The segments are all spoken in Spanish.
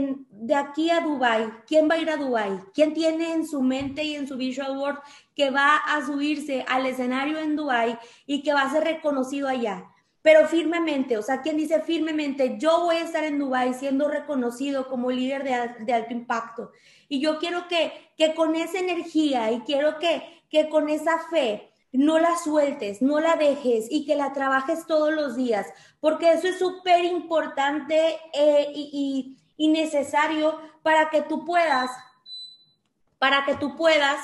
de aquí a Dubai, ¿quién va a ir a Dubai? ¿Quién tiene en su mente y en su visual world que va a subirse al escenario en Dubai y que va a ser reconocido allá? Pero firmemente, o sea, ¿quién dice firmemente, yo voy a estar en Dubai siendo reconocido como líder de, de alto impacto? Y yo quiero que, que con esa energía y quiero que, que con esa fe no la sueltes, no la dejes y que la trabajes todos los días, porque eso es súper importante eh, y, y, necesario para que tú puedas, para que tú puedas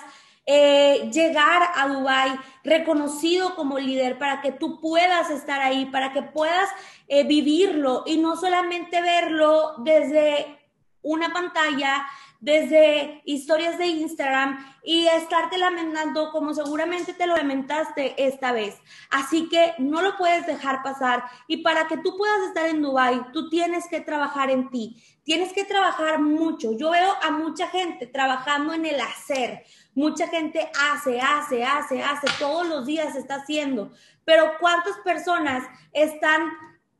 eh, llegar a Dubai reconocido como líder, para que tú puedas estar ahí, para que puedas eh, vivirlo y no solamente verlo desde una pantalla, desde historias de Instagram y estarte lamentando como seguramente te lo lamentaste esta vez. Así que no lo puedes dejar pasar y para que tú puedas estar en Dubai, tú tienes que trabajar en ti. Tienes que trabajar mucho. Yo veo a mucha gente trabajando en el hacer. Mucha gente hace, hace, hace, hace, todos los días está haciendo. Pero ¿cuántas personas están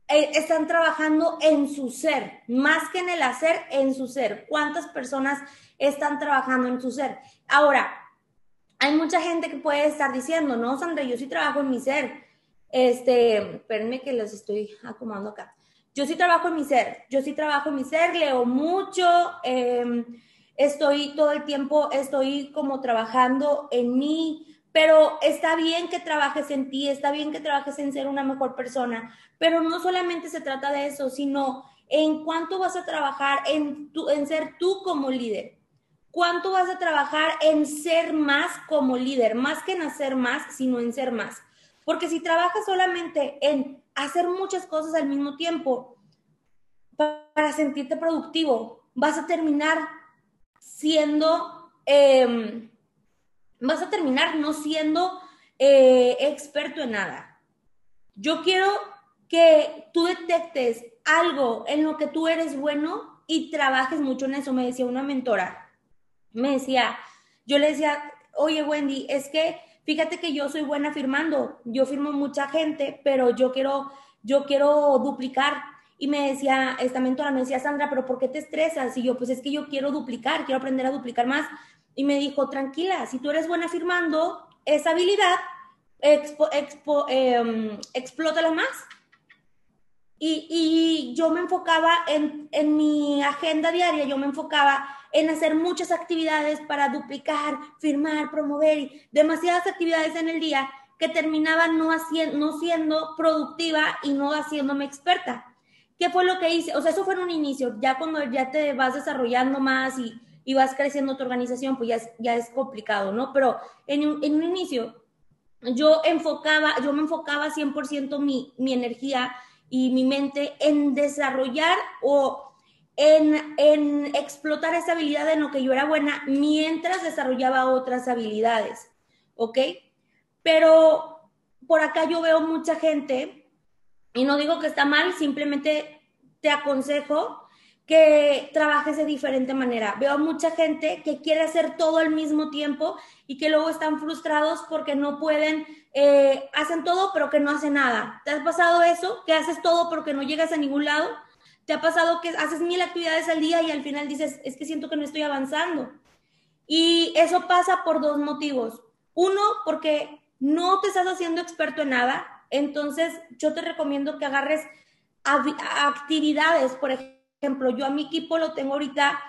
están trabajando en su ser, más que en el hacer, en su ser. ¿Cuántas personas están trabajando en su ser? Ahora, hay mucha gente que puede estar diciendo, no, Sandra, yo sí trabajo en mi ser. Este, espérenme que los estoy acomodando acá. Yo sí trabajo en mi ser, yo sí trabajo en mi ser, leo mucho, em, estoy todo el tiempo, estoy como trabajando en mí, pero está bien que trabajes en ti, está bien que trabajes en ser una mejor persona, pero no solamente se trata de eso, sino en cuánto vas a trabajar en, en ser tú como líder. ¿Cuánto vas a trabajar en ser más como líder? Más que en hacer más, sino en ser más. Porque si trabajas solamente en hacer muchas cosas al mismo tiempo para sentirte productivo, vas a terminar siendo... Em, vas a terminar no siendo eh, experto en nada. Yo quiero que tú detectes algo en lo que tú eres bueno y trabajes mucho en eso. Me decía una mentora, me decía, yo le decía, oye Wendy, es que fíjate que yo soy buena firmando, yo firmo mucha gente, pero yo quiero, yo quiero duplicar. Y me decía, esta mentora me decía, Sandra, pero ¿por qué te estresas? Y yo, pues es que yo quiero duplicar, quiero aprender a duplicar más y me dijo, tranquila, si tú eres buena firmando esa habilidad, expo, em, explótala más. Y, yo me enfocaba en, en mi agenda diaria, yo me enfocaba en hacer muchas actividades para duplicar, firmar, promover, demasiadas actividades en el día que terminaban no, haciendo, no siendo productiva y no haciéndome experta. ¿Qué fue lo que hice? O sea, eso fue en un inicio, ya cuando ya te vas desarrollando más y, y vas creciendo tu organización, pues ya es, ya es complicado, ¿no? Pero en un, en un inicio, yo enfocaba, yo me enfocaba 100% mi, mi energía y mi mente en desarrollar o en, en, explotar esa habilidad en lo que yo era buena mientras desarrollaba otras habilidades, ¿ok? Pero por acá yo veo mucha gente, y no digo que está mal, simplemente te aconsejo que trabajes de diferente manera. Veo mucha gente que quiere hacer todo al mismo tiempo y que luego están frustrados porque no pueden, eh, hacen todo pero que no hacen nada. ¿Te has pasado eso? Que haces todo pero que no llegas a ningún lado. ¿Te ha pasado que haces mil actividades al día y al final dices, es que siento que no estoy avanzando? Y eso pasa por dos motivos. Uno, porque no te estás haciendo experto en nada. Entonces, yo te recomiendo que agarres actividades, por ejemplo, ejemplo, yo a mi equipo lo tengo ahorita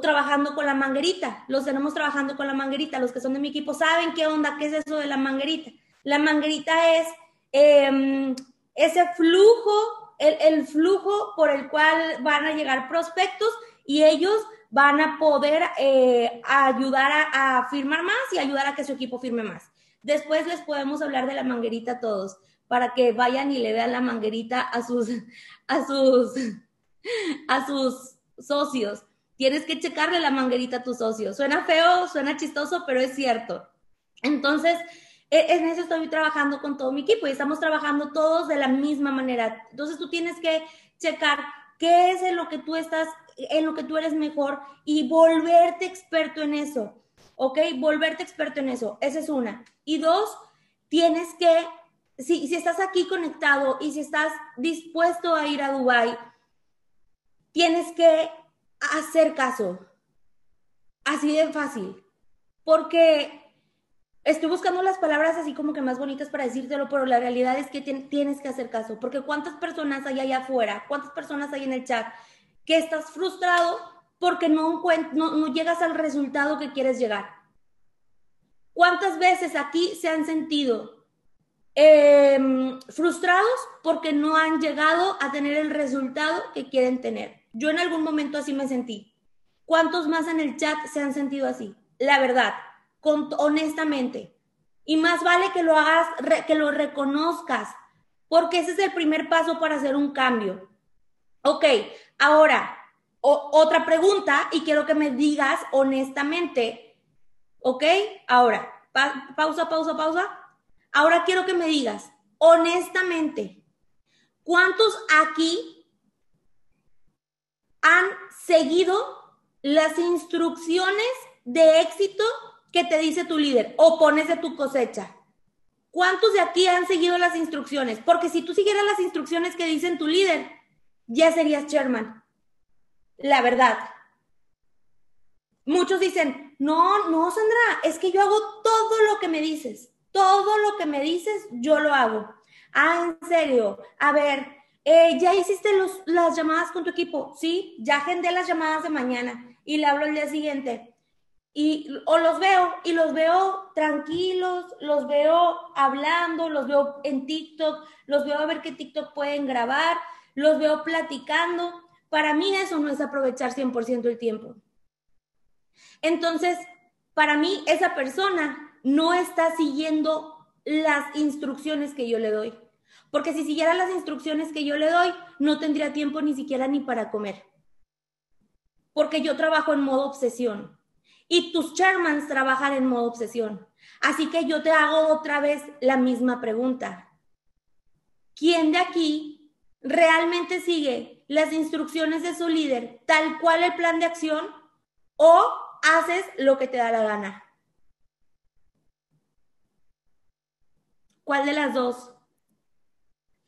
trabajando con la manguerita, los tenemos trabajando con la manguerita, los que son de mi equipo saben qué onda, qué es eso de la manguerita. La manguerita es em, ese flujo, el, flujo por el cual van a llegar prospectos y ellos van a poder eh, ayudar a, a, firmar más y ayudar a que su equipo firme más. Después les podemos hablar de la manguerita a todos para que vayan y le vean la manguerita a sus, a sus, a sus socios. Tienes que checarle la manguerita a tus socios. Suena feo, suena chistoso, pero es cierto. Entonces, e, en eso estoy trabajando con todo mi equipo y estamos trabajando todos de la misma manera. Entonces, tú tienes que checar qué es en lo que tú estás, en lo que tú eres mejor y volverte experto en eso. ¿Ok? Volverte experto en eso. Esa es una. Y dos, tienes que, si, si estás aquí conectado y si estás dispuesto a ir a Dubai tienes que hacer caso. Así de fácil. Porque estoy buscando las palabras así como que más bonitas para decírtelo, pero la realidad es que tienes que hacer caso. Porque cuántas personas hay allá afuera, cuántas personas hay en el chat que estás frustrado porque no, no, no llegas al resultado que quieres llegar. ¿Cuántas veces aquí se han sentido em, frustrados porque no han llegado a tener el resultado que quieren tener? Yo en algún momento así me sentí. ¿Cuántos más en el chat se han sentido así? La verdad, honestamente. Y más vale que lo hagas, que lo reconozcas, porque ese es el primer paso para hacer un cambio. Ok, ahora, otra pregunta y quiero que me digas honestamente. Ok, ahora, pausa, pausa, pausa. Ahora quiero que me digas honestamente, ¿cuántos aquí han seguido las instrucciones de éxito que te dice tu líder o pones de tu cosecha? ¿Cuántos de aquí han seguido las instrucciones? Porque si tú siguieras las instrucciones que dicen tu líder, ya serías chairman. La verdad. Muchos dicen, no, no, Sandra, es que yo hago todo lo que me dices. Todo lo que me dices, yo lo hago. Ah, en serio. A ver, eh, ¿ya hiciste las llamadas con tu equipo? Sí, ya agendé las llamadas de mañana y le hablo el día siguiente y o los veo y los veo tranquilos, los veo hablando, los veo en TikTok, los veo a ver qué TikTok pueden grabar, los veo platicando. Para mí eso no es aprovechar 100% el tiempo. Entonces, para mí esa persona no está siguiendo las instrucciones que yo le doy. Porque si siguiera las instrucciones que yo le doy, no tendría tiempo ni siquiera ni para comer. Porque yo trabajo en modo obsesión y tus chairmans trabajan en modo obsesión. Así que yo te hago otra vez la misma pregunta. ¿Quién de aquí realmente sigue las instrucciones de su líder tal cual el plan de acción o haces lo que te da la gana? ¿Cuál de las dos?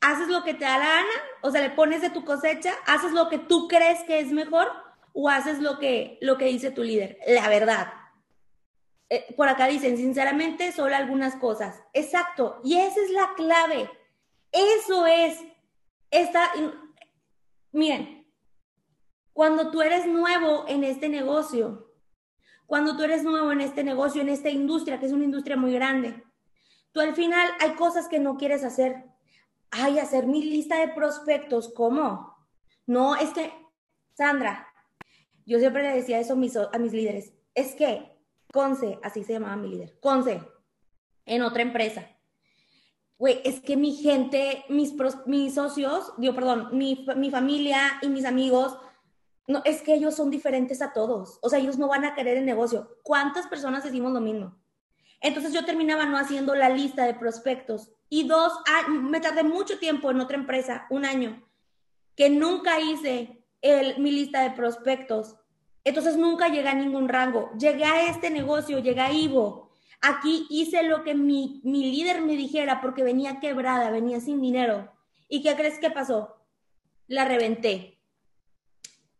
¿Haces lo que te da la gana? O sea, le pones de tu cosecha, haces lo que tú crees que es mejor o haces lo que, lo que dice tu líder. La verdad. Eh, por acá dicen, sinceramente, solo algunas cosas. Exacto. Y esa es la clave. Eso es. Esta, miren, cuando tú eres nuevo en este negocio, cuando tú eres nuevo en este negocio, en esta industria, que es una industria muy grande, tú al final hay cosas que no quieres hacer. Ay, hacer mi lista de prospectos, ¿cómo? No, es que, Sandra, yo siempre le decía eso a mis, a mis líderes. Es que Conce, así se llamaba mi líder, Conce, en otra empresa. Güey, es que mi gente, mis, socios, digo, perdón, mi, mi familia y mis amigos, no, es que ellos son diferentes a todos. O sea, ellos no van a querer el negocio. ¿Cuántas personas decimos lo mismo? Entonces yo terminaba no haciendo la lista de prospectos. Y dos, ah, me tardé mucho tiempo en otra empresa, un año, que nunca hice mi lista de prospectos. Entonces nunca llegué a ningún rango. Llegué a este negocio, llegué a Ivo. Aquí hice lo que mi, mi líder me dijera porque venía quebrada, venía sin dinero. ¿Y qué crees que pasó? La reventé.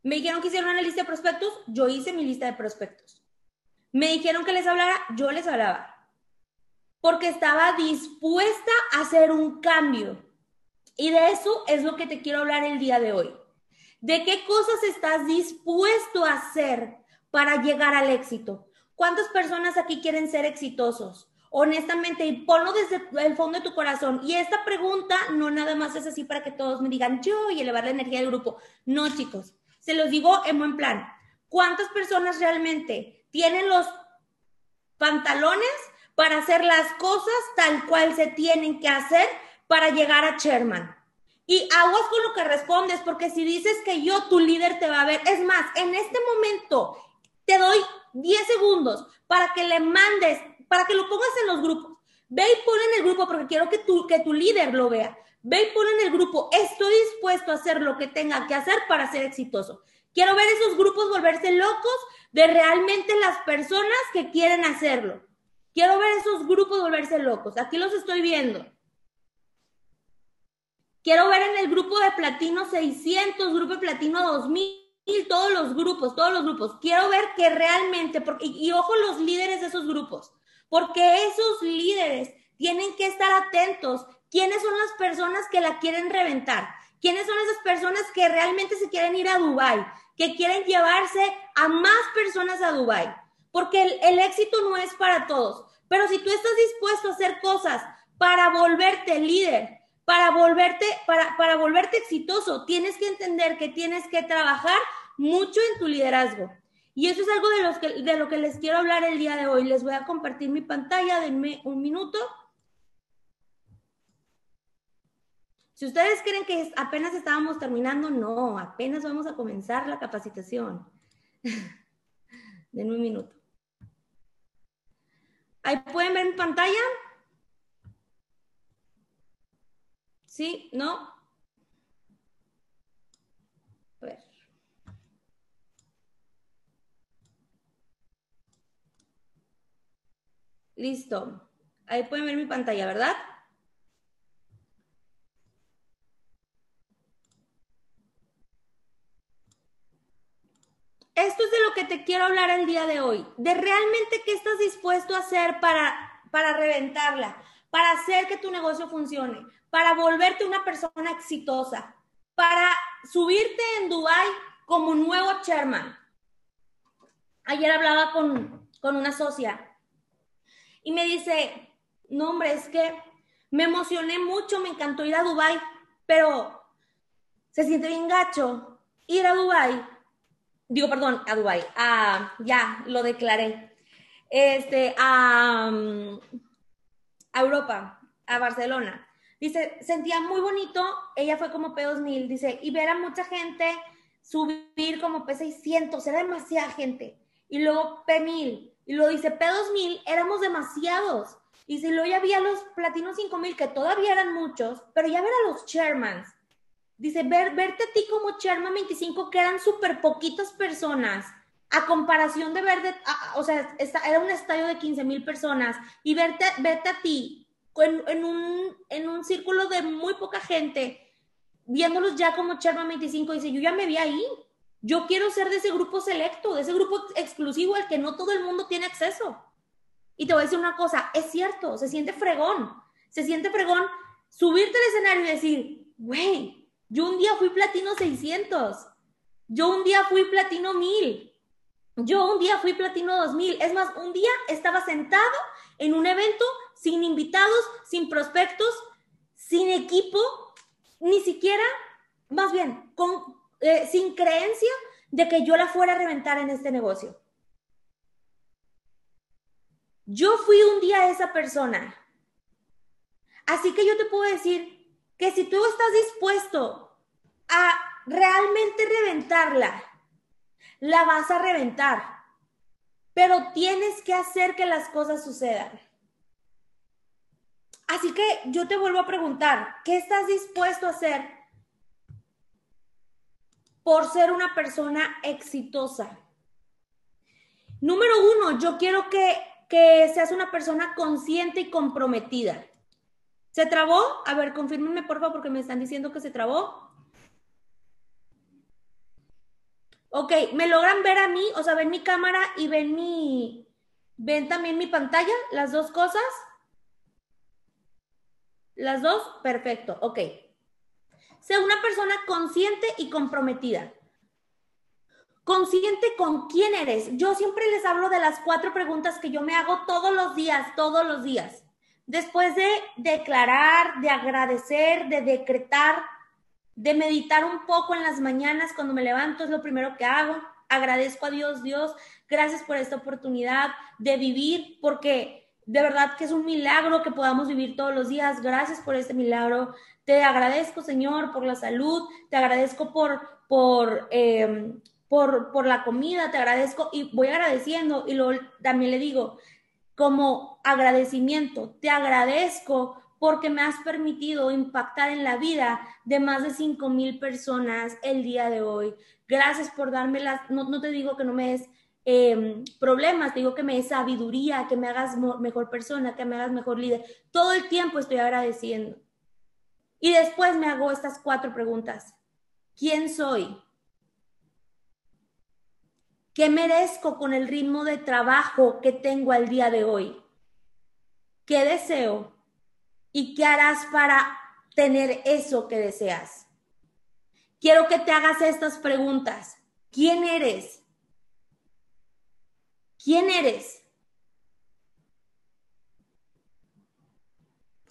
Me dijeron que hicieron una lista de prospectos, yo hice mi lista de prospectos. Me dijeron que les hablara, yo les hablaba. Porque estaba dispuesta a hacer un cambio. Y de eso es lo que te quiero hablar el día de hoy. ¿De qué cosas estás dispuesto a hacer para llegar al éxito? ¿Cuántas personas aquí quieren ser exitosos? Honestamente, y ponlo desde el fondo de tu corazón. Y esta pregunta no nada más es así para que todos me digan yo y elevar la energía del grupo. No, chicos, se los digo en buen plan. ¿Cuántas personas realmente tienen los pantalones para hacer las cosas tal cual se tienen que hacer para llegar a Sherman? Y aguas con lo que respondes, porque si dices que yo, tu líder te va a ver, es más, en este momento te doy 10 segundos para que le mandes, para que lo pongas en los grupos. Ve y pon en el grupo, porque quiero que tu, que tu líder lo vea. Ve y pon en el grupo, estoy dispuesto a hacer lo que tenga que hacer para ser exitoso. Quiero ver esos grupos volverse locos de realmente las personas que quieren hacerlo. Quiero ver esos grupos volverse locos. Aquí los estoy viendo. Quiero ver en el grupo de platino 600, grupo de platino 2000, todos los grupos, todos los grupos. Quiero ver que realmente, porque, y, y ojo los líderes de esos grupos, porque esos líderes tienen que estar atentos. ¿Quiénes son las personas que la quieren reventar? ¿Quiénes son esas personas que realmente se quieren ir a Dubai? Que quieren llevarse a más personas a Dubai. Porque el, éxito no es para todos. Pero si tú estás dispuesto a hacer cosas para volverte líder, para volverte, para, para volverte exitoso, tienes que entender que tienes que trabajar mucho en tu liderazgo. Y eso es algo de, los que, de lo que les quiero hablar el día de hoy. Les voy a compartir mi pantalla, denme un minuto. Si ustedes creen que apenas estábamos terminando, no, apenas vamos a comenzar la capacitación. denme un minuto. Ahí pueden ver mi pantalla. ¿Sí? ¿No? A ver. Listo. Ahí pueden ver mi pantalla, ¿verdad? Esto es de lo que te quiero hablar el día de hoy, de realmente qué estás dispuesto a hacer para, para reventarla, para hacer que tu negocio funcione, para volverte una persona exitosa, para subirte en Dubai como nuevo chairman. Ayer hablaba con, con una socia y me dice, no hombre, es que me emocioné mucho, me encantó ir a Dubai, pero se siente bien gacho ir a Dubai. Digo, perdón, a Dubai. Ah, ya, lo declaré. Este, a, a Europa, a Barcelona. Dice, sentía muy bonito, ella fue como P2000, dice, y ver a mucha gente subir como P600, era demasiada gente. Y luego P1000, y luego dice, P2000, éramos demasiados. Y si luego ya había los platinos 5000, que todavía eran muchos, pero ya ver a los chairmans. Dice, ver, verte a ti como chairman 25, que eran súper poquitas personas, a comparación de ver, o sea, era un estadio de 15 mil personas, y verte, verte a ti en, un, en un círculo de muy poca gente, viéndolos ya como Charma 25, dice, yo ya me vi ahí. Yo quiero ser de ese grupo selecto, de ese grupo exclusivo al que no todo el mundo tiene acceso. Y te voy a decir una cosa, es cierto, se siente fregón, se siente fregón subirte al escenario y decir, güey, yo un día fui platino 600, yo un día fui platino 1000, yo un día fui platino 2000, es más, un día estaba sentado en un evento sin invitados, sin prospectos, sin equipo, ni siquiera, más bien, eh, sin creencia de que yo la fuera a reventar en este negocio. Yo fui un día esa persona. Así que yo te puedo decir que si tú estás dispuesto a realmente reventarla, la vas a reventar pero tienes que hacer que las cosas sucedan. Así que yo te vuelvo a preguntar, ¿qué estás dispuesto a hacer por ser una persona exitosa? Número uno, yo quiero que, que seas una persona consciente y comprometida. ¿Se trabó? A ver, confírmenme por favor porque me están diciendo que se trabó. Ok, ¿me logran ver a mí? O sea, ven mi cámara y ven mi... ¿Ven también mi pantalla? ¿Las dos cosas? ¿Las dos? Perfecto, ok. Sea una persona consciente y comprometida. Consciente con quién eres. Yo siempre les hablo de las cuatro preguntas que yo me hago todos los días, todos los días. Después de declarar, de agradecer, de decretar, de meditar un poco en las mañanas cuando me levanto, es lo primero que hago. Agradezco a Dios, Dios, gracias por esta oportunidad de vivir, porque de verdad que es un milagro que podamos vivir todos los días. Gracias por este milagro. Te agradezco, Señor, por la salud, te agradezco por, por, em, por, por la comida, te agradezco y voy agradeciendo y luego también le digo, como agradecimiento, te agradezco porque me has permitido impactar en la vida de más de 5 mil personas el día de hoy. Gracias por darme las, no, no te digo que no me des em, problemas, te digo que me des sabiduría, que me hagas mejor persona, que me hagas mejor líder. Todo el tiempo estoy agradeciendo. Y después me hago estas cuatro preguntas. ¿Quién soy? ¿Qué merezco con el ritmo de trabajo que tengo al día de hoy? ¿Qué deseo? ¿Y qué harás para tener eso que deseas? Quiero que te hagas estas preguntas. ¿Quién eres? ¿Quién eres?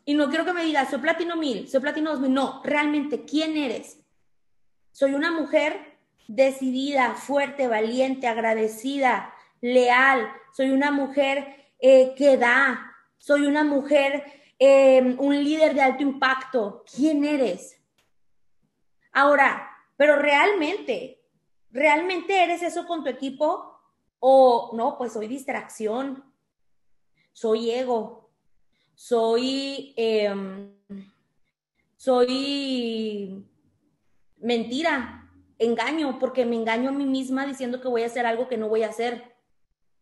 Y no quiero que me digas, soy platino mil, soy platino dos mil. No, realmente, ¿quién eres? Soy una mujer decidida, fuerte, valiente, agradecida, leal. Soy una mujer eh, que da. Soy una mujer, eh, un líder de alto impacto. ¿Quién eres? Ahora, pero realmente, ¿realmente eres eso con tu equipo? O no, pues soy distracción, soy ego, soy, em, soy mentira, engaño, porque me engaño a mí misma diciendo que voy a hacer algo que no voy a hacer.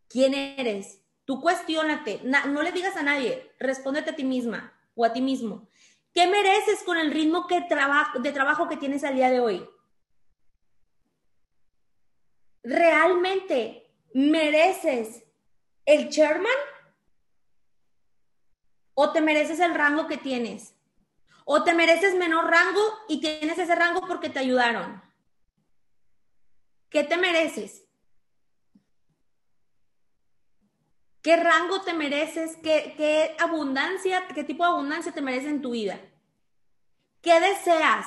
¿Quién eres? Tú cuestionate, no le digas a nadie, respóndete a ti misma o a ti mismo. ¿Qué mereces con el ritmo de trabajo que tienes al día de hoy? ¿Realmente mereces el chairman? ¿O te mereces el rango que tienes? ¿O te mereces menor rango y tienes ese rango porque te ayudaron? ¿Qué te mereces? ¿Qué rango te mereces? ¿Qué, ¿Qué, abundancia, qué tipo de abundancia te mereces en tu vida? ¿Qué deseas?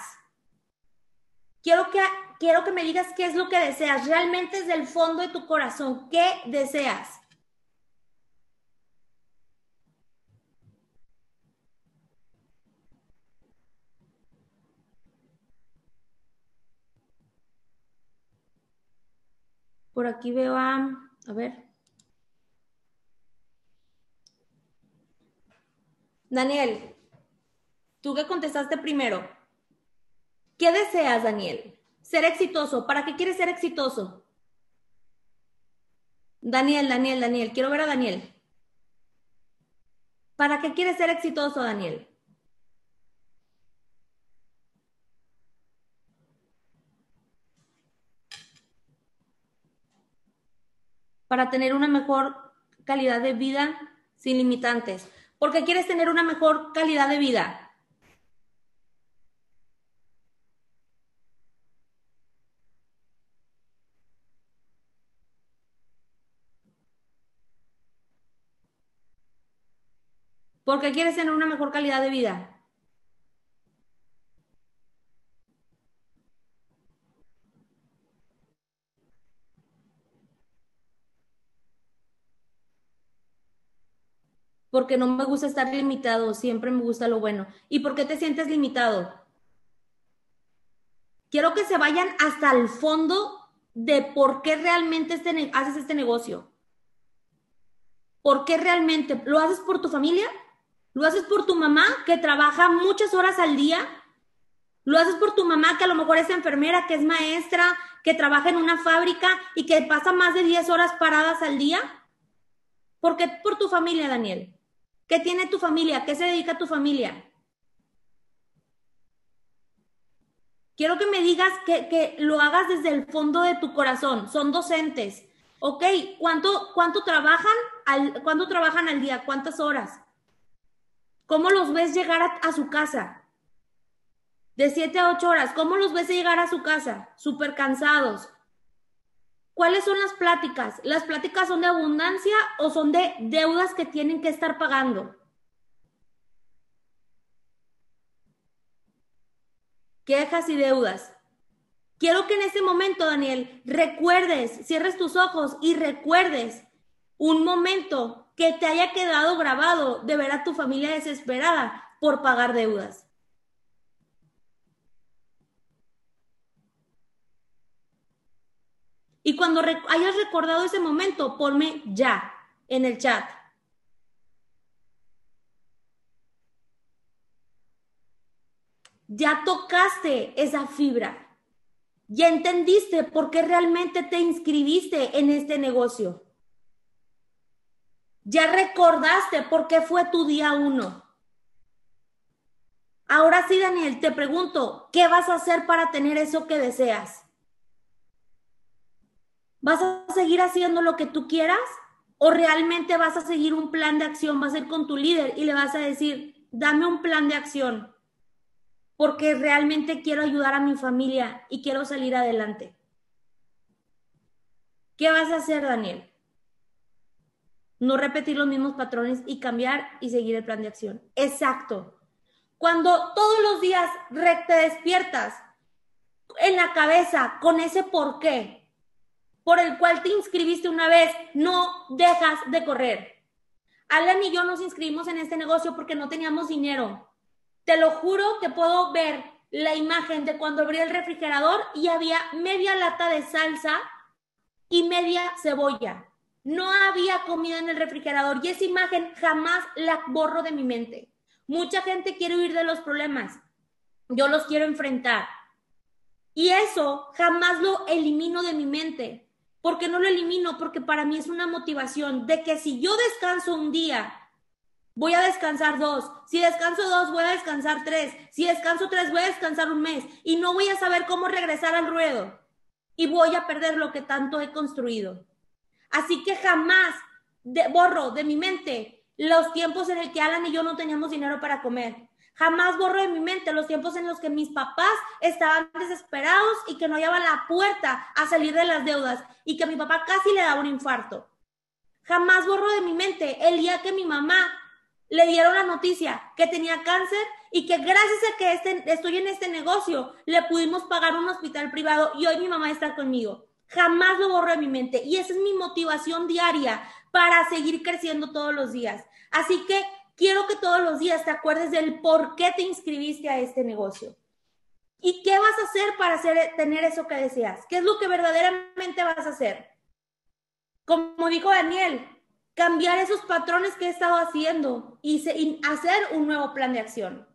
Quiero que, quiero que me digas qué es lo que deseas, realmente desde el fondo de tu corazón, ¿qué deseas? Por aquí veo a, a ver. Daniel, tú que contestaste primero. ¿Qué deseas, Daniel? Ser exitoso. ¿Para qué quieres ser exitoso? Daniel, Daniel, Daniel. Quiero ver a Daniel. ¿Para qué quieres ser exitoso, Daniel? Para tener una mejor calidad de vida sin limitantes. ¿Por qué quieres tener una mejor calidad de vida? ¿Por qué quieres tener una mejor calidad de vida? Porque no me gusta estar limitado, siempre me gusta lo bueno. ¿Y por qué te sientes limitado? Quiero que se vayan hasta el fondo de por qué realmente este haces este negocio. ¿Por qué realmente? ¿Lo haces por tu familia? ¿Lo haces por tu mamá que trabaja muchas horas al día? ¿Lo haces por tu mamá que a lo mejor es enfermera, que es maestra, que trabaja en una fábrica y que pasa más de 10 horas paradas al día? ¿Por qué por tu familia, Daniel? ¿Qué tiene tu familia? ¿Qué se dedica tu familia? Quiero que me digas que, lo hagas desde el fondo de tu corazón. Son docentes. ¿Ok? ¿Cuánto, cuánto, trabajan, al, ¿cuánto trabajan al día? ¿Cuántas horas? ¿Cómo los ves llegar a, a su casa? De siete a ocho horas. ¿Cómo los ves llegar a su casa? Súper cansados. ¿Cuáles son las pláticas? ¿Las pláticas son de abundancia o son de deudas que tienen que estar pagando? Quejas y deudas. Quiero que en este momento, Daniel, recuerdes, cierres tus ojos y recuerdes un momento que te haya quedado grabado de ver a tu familia desesperada por pagar deudas. Y cuando hayas recordado ese momento, ponme ya en el chat. Ya tocaste esa fibra. Ya entendiste por qué realmente te inscribiste en este negocio. Ya recordaste por qué fue tu día uno. Ahora sí, Daniel, te pregunto, ¿qué vas a hacer para tener eso que deseas? ¿Vas a seguir haciendo lo que tú quieras? ¿O realmente vas a seguir un plan de acción? Vas a ir con tu líder y le vas a decir, dame un plan de acción, porque realmente quiero ayudar a mi familia y quiero salir adelante. ¿Qué vas a hacer, Daniel? No repetir los mismos patrones y cambiar y seguir el plan de acción. Exacto. Cuando todos los días te despiertas en la cabeza con ese por qué por el cual te inscribiste una vez, no dejas de correr. Alan y yo nos inscribimos en este negocio porque no teníamos dinero. Te lo juro que puedo ver la imagen de cuando abrí el refrigerador y había media lata de salsa y media cebolla. No había comida en el refrigerador y esa imagen jamás la borro de mi mente. Mucha gente quiere huir de los problemas. Yo los quiero enfrentar. Y eso jamás lo elimino de mi mente. ¿Por qué no lo elimino? Porque para mí es una motivación de que si yo descanso un día, voy a descansar dos. Si descanso dos, voy a descansar tres. Si descanso tres, voy a descansar un mes. Y no voy a saber cómo regresar al ruedo. Y voy a perder lo que tanto he construido. Así que jamás borro de mi mente los tiempos en el que Alan y yo no teníamos dinero para comer. Jamás borro de mi mente los tiempos en los que mis papás estaban desesperados y que no hallaban la puerta a salir de las deudas y que mi papá casi le daba un infarto. Jamás borro de mi mente el día que mi mamá le dieron la noticia que tenía cáncer y que gracias a que este, estoy en este negocio le pudimos pagar un hospital privado y hoy mi mamá está conmigo. Jamás lo borro de mi mente y esa es mi motivación diaria para seguir creciendo todos los días. Así que quiero que todos los días te acuerdes del por qué te inscribiste a este negocio. ¿Y qué vas a hacer para tener eso que deseas? ¿Qué es lo que verdaderamente vas a hacer? Como dijo Daniel, cambiar esos patrones que he estado haciendo y, hacer un nuevo plan de acción.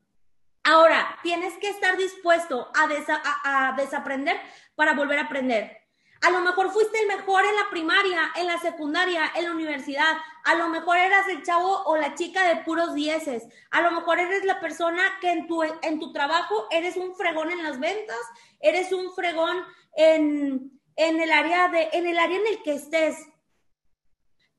Ahora, tienes que estar dispuesto a desaprender para volver a aprender. A lo mejor fuiste el mejor en la primaria, en la secundaria, en la universidad. A lo mejor eras el chavo o la chica de puros dieces. A lo mejor eres la persona que en tu, en tu trabajo eres un fregón en las ventas, eres un fregón en, en, el área de, en el área en el que estés.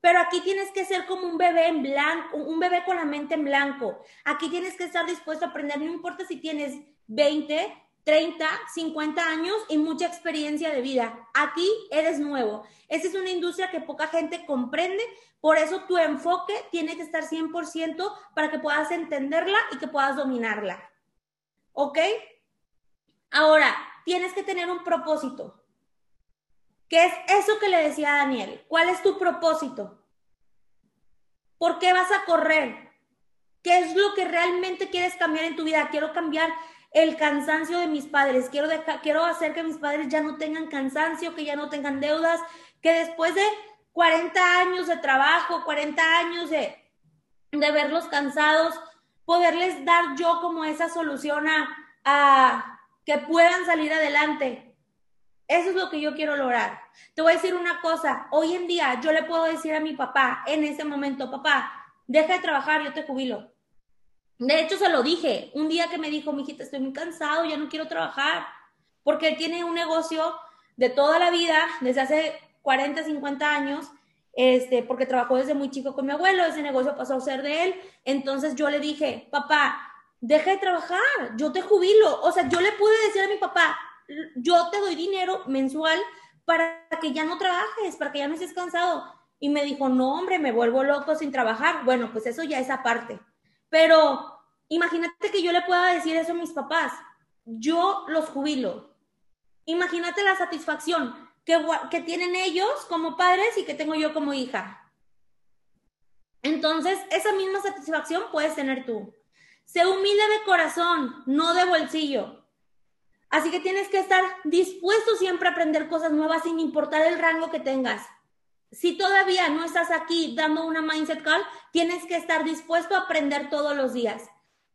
Pero aquí tienes que ser como un bebé en blanco, un bebé con la mente en blanco. Aquí tienes que estar dispuesto a aprender, no importa si tienes 20, 30, 50 años y mucha experiencia de vida. Aquí eres nuevo. Esa es una industria que poca gente comprende, por eso tu enfoque tiene que estar 100% para que puedas entenderla y que puedas dominarla. ¿Ok? Ahora, tienes que tener un propósito. ¿Qué es eso que le decía Daniel? ¿Cuál es tu propósito? ¿Por qué vas a correr? ¿Qué es lo que realmente quieres cambiar en tu vida? Quiero cambiar el cansancio de mis padres. Quiero, quiero hacer que mis padres ya no tengan cansancio, que ya no tengan deudas, que después de 40 años de trabajo, 40 años de, de verlos cansados, poderles dar yo como esa solución a, a que puedan salir adelante. Eso es lo que yo quiero lograr. Te voy a decir una cosa, hoy en día yo le puedo decir a mi papá en ese momento, papá, deja de trabajar, yo te jubilo. De hecho, se lo dije. Un día que me dijo, mijita, estoy muy cansado, ya no quiero trabajar. Porque tiene un negocio de toda la vida, desde hace 40, 50 años, este, porque trabajó desde muy chico con mi abuelo, ese negocio pasó a ser de él. Entonces yo le dije, papá, deja de trabajar, yo te jubilo. O sea, yo le pude decir a mi papá, yo te doy dinero mensual para que ya no trabajes, para que ya no estés cansado. Y me dijo, no, hombre, me vuelvo loco sin trabajar. Bueno, pues eso ya es aparte. Pero imagínate que yo le pueda decir eso a mis papás. Yo los jubilo. Imagínate la satisfacción que, que tienen ellos como padres y que tengo yo como hija. Entonces, esa misma satisfacción puedes tener tú. Sé humilde de corazón, no de bolsillo. Así que tienes que estar dispuesto siempre a aprender cosas nuevas sin importar el rango que tengas si todavía no estás aquí dando una mindset call, tienes que estar dispuesto a aprender todos los días,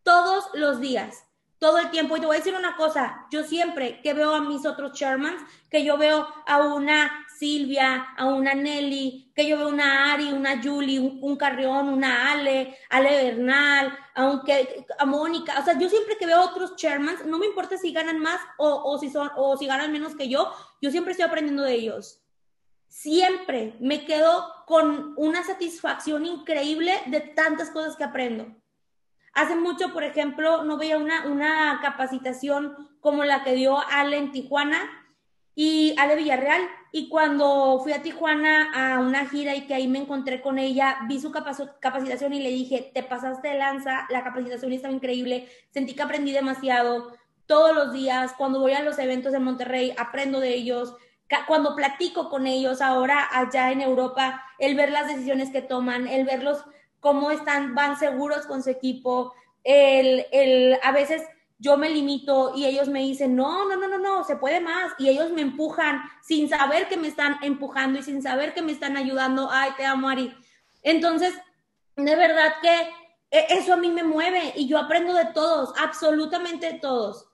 todos los días, todo el tiempo. Y te voy a decir una cosa, yo siempre que veo a mis otros chairmans, que yo veo a una Silvia, a una Nelly, que yo veo una Ari, una Julie, un, Carrión, una Ale, Ale Bernal, aunque a Mónica, o sea, yo siempre que veo a otros chairmans, no me importa si ganan más o, si son, o si ganan menos que yo, yo siempre estoy aprendiendo de ellos siempre me quedo con una satisfacción increíble de tantas cosas que aprendo. Hace mucho, por ejemplo, no veía una, una capacitación como la que dio Ale en Tijuana y Ale Villarreal. Y cuando fui a Tijuana a una gira y que ahí me encontré con ella, vi su capacitación y le dije, te pasaste de lanza, la capacitación estaba increíble, sentí que aprendí demasiado. Todos los días, cuando voy a los eventos de Monterrey, aprendo de ellos cuando platico con ellos ahora allá en Europa, el ver las decisiones que toman, el verlos cómo están, van seguros con su equipo, el, el, a veces yo me limito y ellos me dicen, no, no, no, no, no, se puede más. Y ellos me empujan sin saber que me están empujando y sin saber que me están ayudando. Ay, te amo, Ari. Entonces, de verdad que e, eso a mí me mueve y yo aprendo de todos, absolutamente de todos.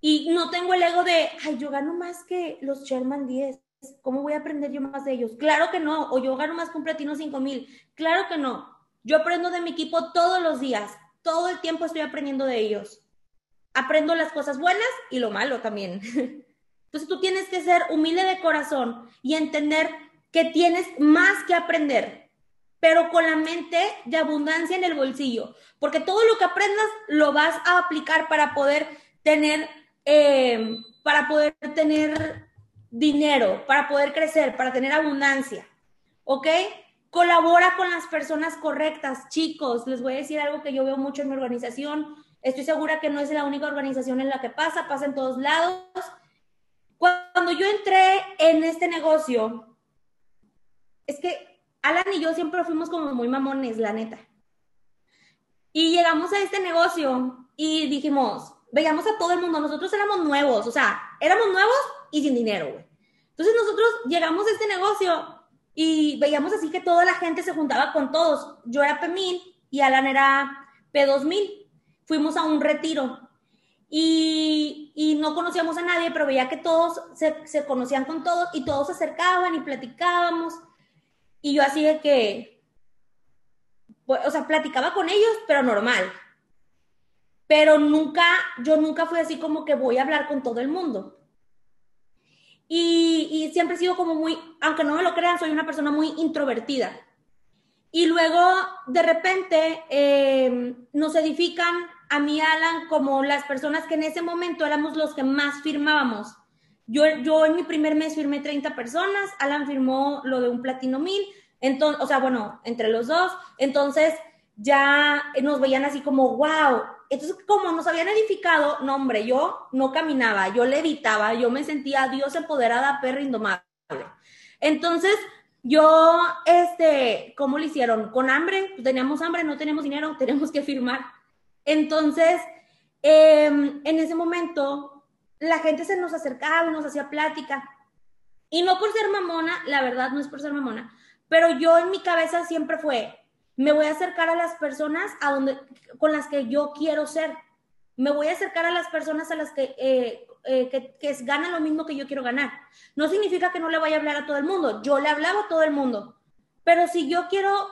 Y no tengo el ego de, ay, yo gano más que los Sherman 10. ¿Cómo voy a aprender yo más de ellos? Claro que no. O yo gano más un platino 5000. Claro que no. Yo aprendo de mi equipo todos los días. Todo el tiempo estoy aprendiendo de ellos. Aprendo las cosas buenas y lo malo también. Entonces tú tienes que ser humilde de corazón y entender que tienes más que aprender, pero con la mente de abundancia en el bolsillo, porque todo lo que aprendas lo vas a aplicar para poder tener eh, para poder tener dinero, para poder crecer, para tener abundancia. ¿Ok? Colabora con las personas correctas. Chicos, les voy a decir algo que yo veo mucho en mi organización. Estoy segura que no es la única organización en la que pasa, pasa en todos lados. Cuando yo entré en este negocio, es que Alan y yo siempre fuimos como muy mamones, la neta. Y llegamos a este negocio y dijimos, veíamos a todo el mundo, nosotros éramos nuevos, o sea, éramos nuevos y sin dinero, güey. Entonces nosotros llegamos a este negocio y veíamos así que toda la gente se juntaba con todos. Yo era P1000 y Alan era P2000. Fuimos a un retiro y, y, no conocíamos a nadie, pero veía que todos se, se conocían con todos y todos se acercaban y platicábamos. Y yo así de que, o sea, platicaba con ellos, pero normal pero nunca, yo nunca fui así como que voy a hablar con todo el mundo. Y, siempre he sido como muy, aunque no me lo crean, soy una persona muy introvertida. Y luego, de repente, eh, nos edifican a mí, Alan, como las personas que en ese momento éramos los que más firmábamos. Yo, yo en mi primer mes firmé 30 personas, Alan firmó lo de un platino mil, entonces, o sea, bueno, entre los dos, entonces ya nos veían así como, wow, entonces, como nos habían edificado, no, hombre, yo no caminaba, yo levitaba, yo me sentía Dios empoderada, perra indomable. Entonces, yo, este, ¿cómo lo hicieron? Con hambre, pues teníamos hambre, no tenemos dinero, tenemos que firmar. Entonces, em, en ese momento, la gente se nos acercaba, nos hacía plática. Y no por ser mamona, la verdad no es por ser mamona, pero yo en mi cabeza siempre fue, me voy a acercar a las personas a donde, con las que yo quiero ser. Me voy a acercar a las personas a las que, eh, eh, que, ganan lo mismo que yo quiero ganar. No significa que no le vaya a hablar a todo el mundo. Yo le hablaba a todo el mundo. Pero si yo quiero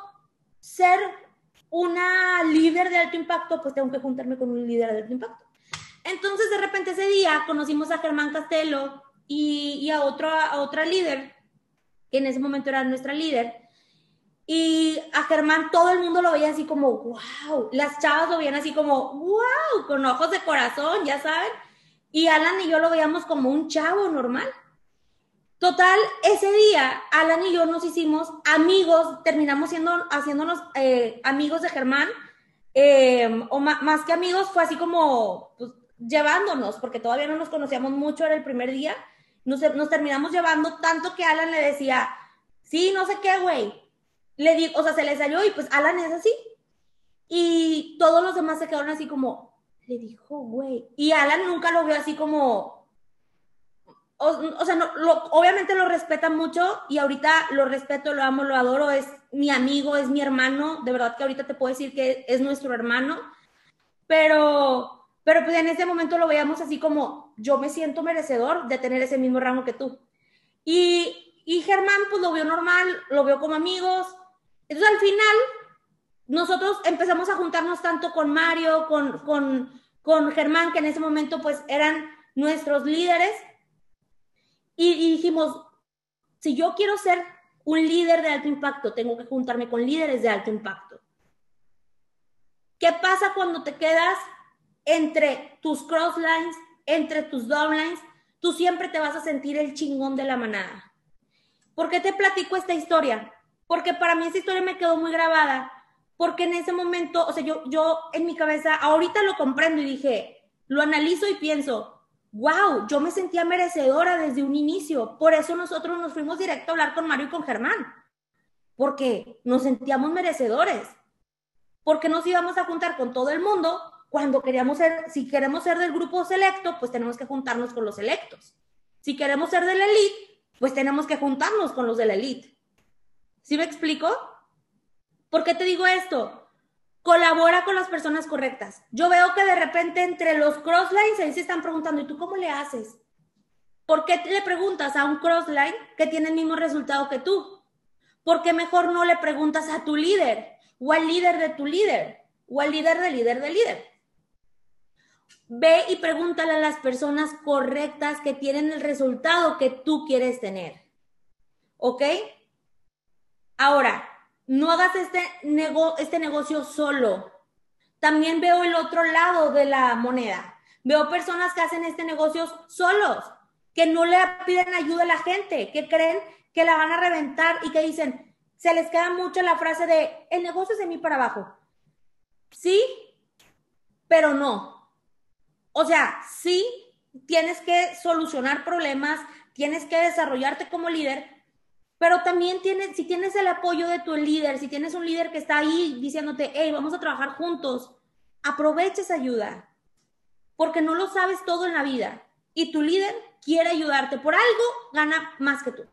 ser una líder de alto impacto, pues tengo que juntarme con un líder de alto impacto. Entonces, de repente ese día conocimos a Germán Castelo y, a, otra, a otra líder, que en ese momento era nuestra líder, y a Germán todo el mundo lo veía así como, wow, las chavas lo veían así como, wow, con ojos de corazón, ya saben. Y Alan y yo lo veíamos como un chavo normal. Total, ese día Alan y yo nos hicimos amigos, terminamos siendo, haciéndonos eh, amigos de Germán, eh, o más que amigos, fue así como pues, llevándonos, porque todavía no nos conocíamos mucho, era el primer día, nos, nos terminamos llevando tanto que Alan le decía, sí, no sé qué, güey, le digo, o sea, se le salió y pues Alan es así. Y todos los demás se quedaron así como, le dijo, güey. Y Alan nunca lo vio así como, o, sea, no, lo, obviamente lo respeta mucho y ahorita lo respeto, lo amo, lo adoro, es mi amigo, es mi hermano, de verdad que ahorita te puedo decir que es nuestro hermano, pero, pero pues en ese momento lo veíamos así como, yo me siento merecedor de tener ese mismo rango que tú. Y, y Germán pues lo vio normal, lo vio como amigos, entonces al final, nosotros empezamos a juntarnos tanto con Mario, con, con, con Germán, que en ese momento pues eran nuestros líderes, y, dijimos, si yo quiero ser un líder de alto impacto, tengo que juntarme con líderes de alto impacto. ¿Qué pasa cuando te quedas entre tus crosslines, entre tus downlines? Tú siempre te vas a sentir el chingón de la manada. ¿Por qué te platico esta historia? Porque para mí esta historia me quedó muy grabada, porque en ese momento, o sea, yo, yo en mi cabeza, ahorita lo comprendo y dije, lo analizo y pienso, wow, yo me sentía merecedora desde un inicio. Por eso nosotros nos fuimos directo a hablar con Mario y con Germán, porque nos sentíamos merecedores, porque nos íbamos a juntar con todo el mundo cuando queríamos ser, si queremos ser del grupo selecto, pues tenemos que juntarnos con los selectos. Si queremos ser de la elite, pues tenemos que juntarnos con los de la elite. ¿Sí me explico? ¿Por qué te digo esto? colabora con las personas correctas. Yo veo que de repente entre los crosslines ahí se están preguntando, ¿y tú cómo le haces? ¿Por qué le preguntas a un crossline que tiene el mismo resultado que tú? ¿Por qué mejor no le preguntas a tu líder o al líder de tu líder o al líder del líder del líder? Ve y pregúntale a las personas correctas que tienen el resultado que tú quieres tener. ¿Ok? Ahora, no hagas este, este negocio solo. También veo el otro lado de la moneda. Veo personas que hacen este negocio solos, que no le piden ayuda a la gente, que creen que la van a reventar y que dicen, se les queda mucho la frase de, el negocio es de mí para abajo. Sí, pero no. O sea, sí, tienes que solucionar problemas, tienes que desarrollarte como líder, pero también tienes, si tienes el apoyo de tu líder, si tienes un líder que está ahí diciéndote, hey, vamos a trabajar juntos, aprovecha esa ayuda, porque no lo sabes todo en la vida y tu líder quiere ayudarte, por algo gana más que tú.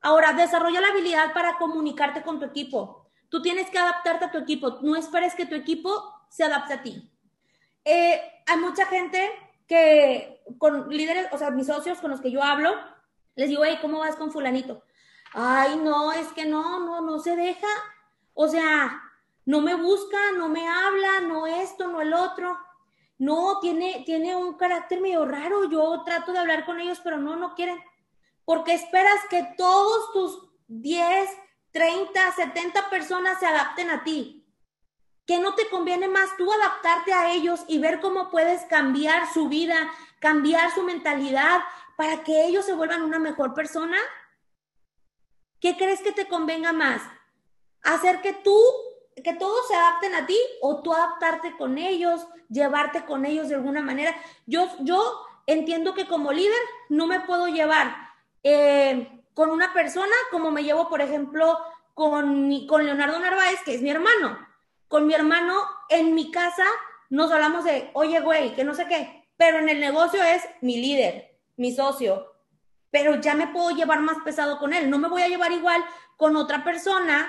Ahora, desarrolla la habilidad para comunicarte con tu equipo. Tú tienes que adaptarte a tu equipo, no esperes que tu equipo se adapte a ti. Eh, hay mucha gente que con líderes, o sea, mis socios con los que yo hablo, les digo, hey, ¿cómo vas con fulanito? Ay, no, es que no, no, no se deja. O sea, no me busca, no me habla, no esto, no el otro. No, tiene, tiene un carácter medio raro. Yo trato de hablar con ellos, pero no, no quieren. Porque esperas que todos tus 10, 30, 70 personas se adapten a ti. ¿Que no te conviene más tú adaptarte a ellos y ver cómo puedes cambiar su vida, cambiar su mentalidad para que ellos se vuelvan una mejor persona? ¿Qué crees que te convenga más? ¿Hacer que tú, que todos se adapten a ti o tú adaptarte con ellos, llevarte con ellos de alguna manera? Yo, yo entiendo que como líder no me puedo llevar eh, con una persona como me llevo, por ejemplo, con, con Leonardo Narváez, que es mi hermano. Con mi hermano en mi casa nos hablamos de, oye, güey, que no sé qué, pero en el negocio es mi líder, mi socio, pero ya me puedo llevar más pesado con él. No me voy a llevar igual con otra persona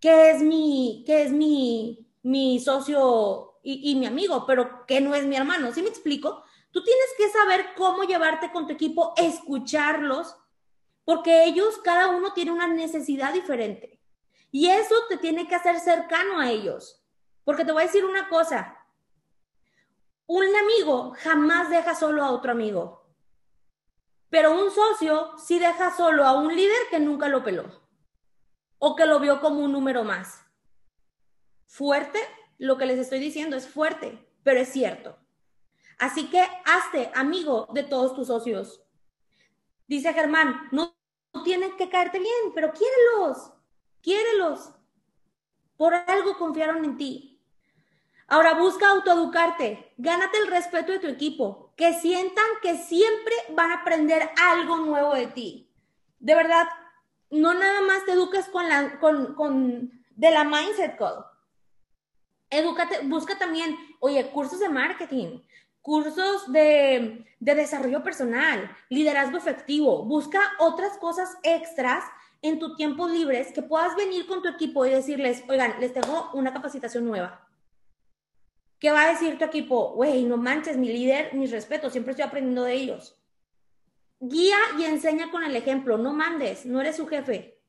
que es mi, que es mi, mi socio y, mi amigo, pero que no es mi hermano. ¿Sí me explico? Tú tienes que saber cómo llevarte con tu equipo, escucharlos, porque ellos, cada uno tiene una necesidad diferente. Y eso te tiene que hacer cercano a ellos. Porque te voy a decir una cosa, un amigo jamás deja solo a otro amigo. Pero un socio sí deja solo a un líder que nunca lo peló o que lo vio como un número más. Fuerte, lo que les estoy diciendo es fuerte, pero es cierto. Así que hazte amigo de todos tus socios. Dice Germán, no, tienen que caerte bien, pero quiérelos, quiérelos. Por algo confiaron en ti. Ahora busca autoeducarte, gánate el respeto de tu equipo, que sientan que siempre van a aprender algo nuevo de ti. De verdad, no nada más te eduques con la, de la Mindset Code. Edúcate, busca también, oye, cursos de marketing, cursos de, de desarrollo personal, liderazgo efectivo. Busca otras cosas extras en tu tiempo libres que puedas venir con tu equipo y decirles, oigan, les tengo una capacitación nueva ¿Qué va a decir tu equipo? Güey, no manches, mi líder, mis respetos, siempre estoy aprendiendo de ellos. Guía y enseña con el ejemplo, no mandes, no eres su jefe.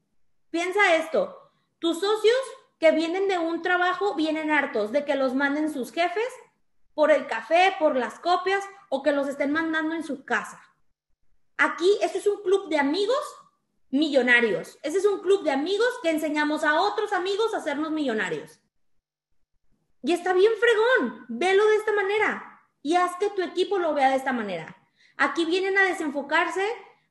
Piensa esto, tus socios que vienen de un trabajo vienen hartos de que los manden sus jefes por el café, por las copias o que los estén mandando en su casa. Aquí, esto es un club de amigos millonarios. Ese es un club de amigos que enseñamos a otros amigos a hacernos millonarios. Y está bien fregón, velo de esta manera y haz que tu equipo lo vea de esta manera. Aquí vienen a desenfocarse,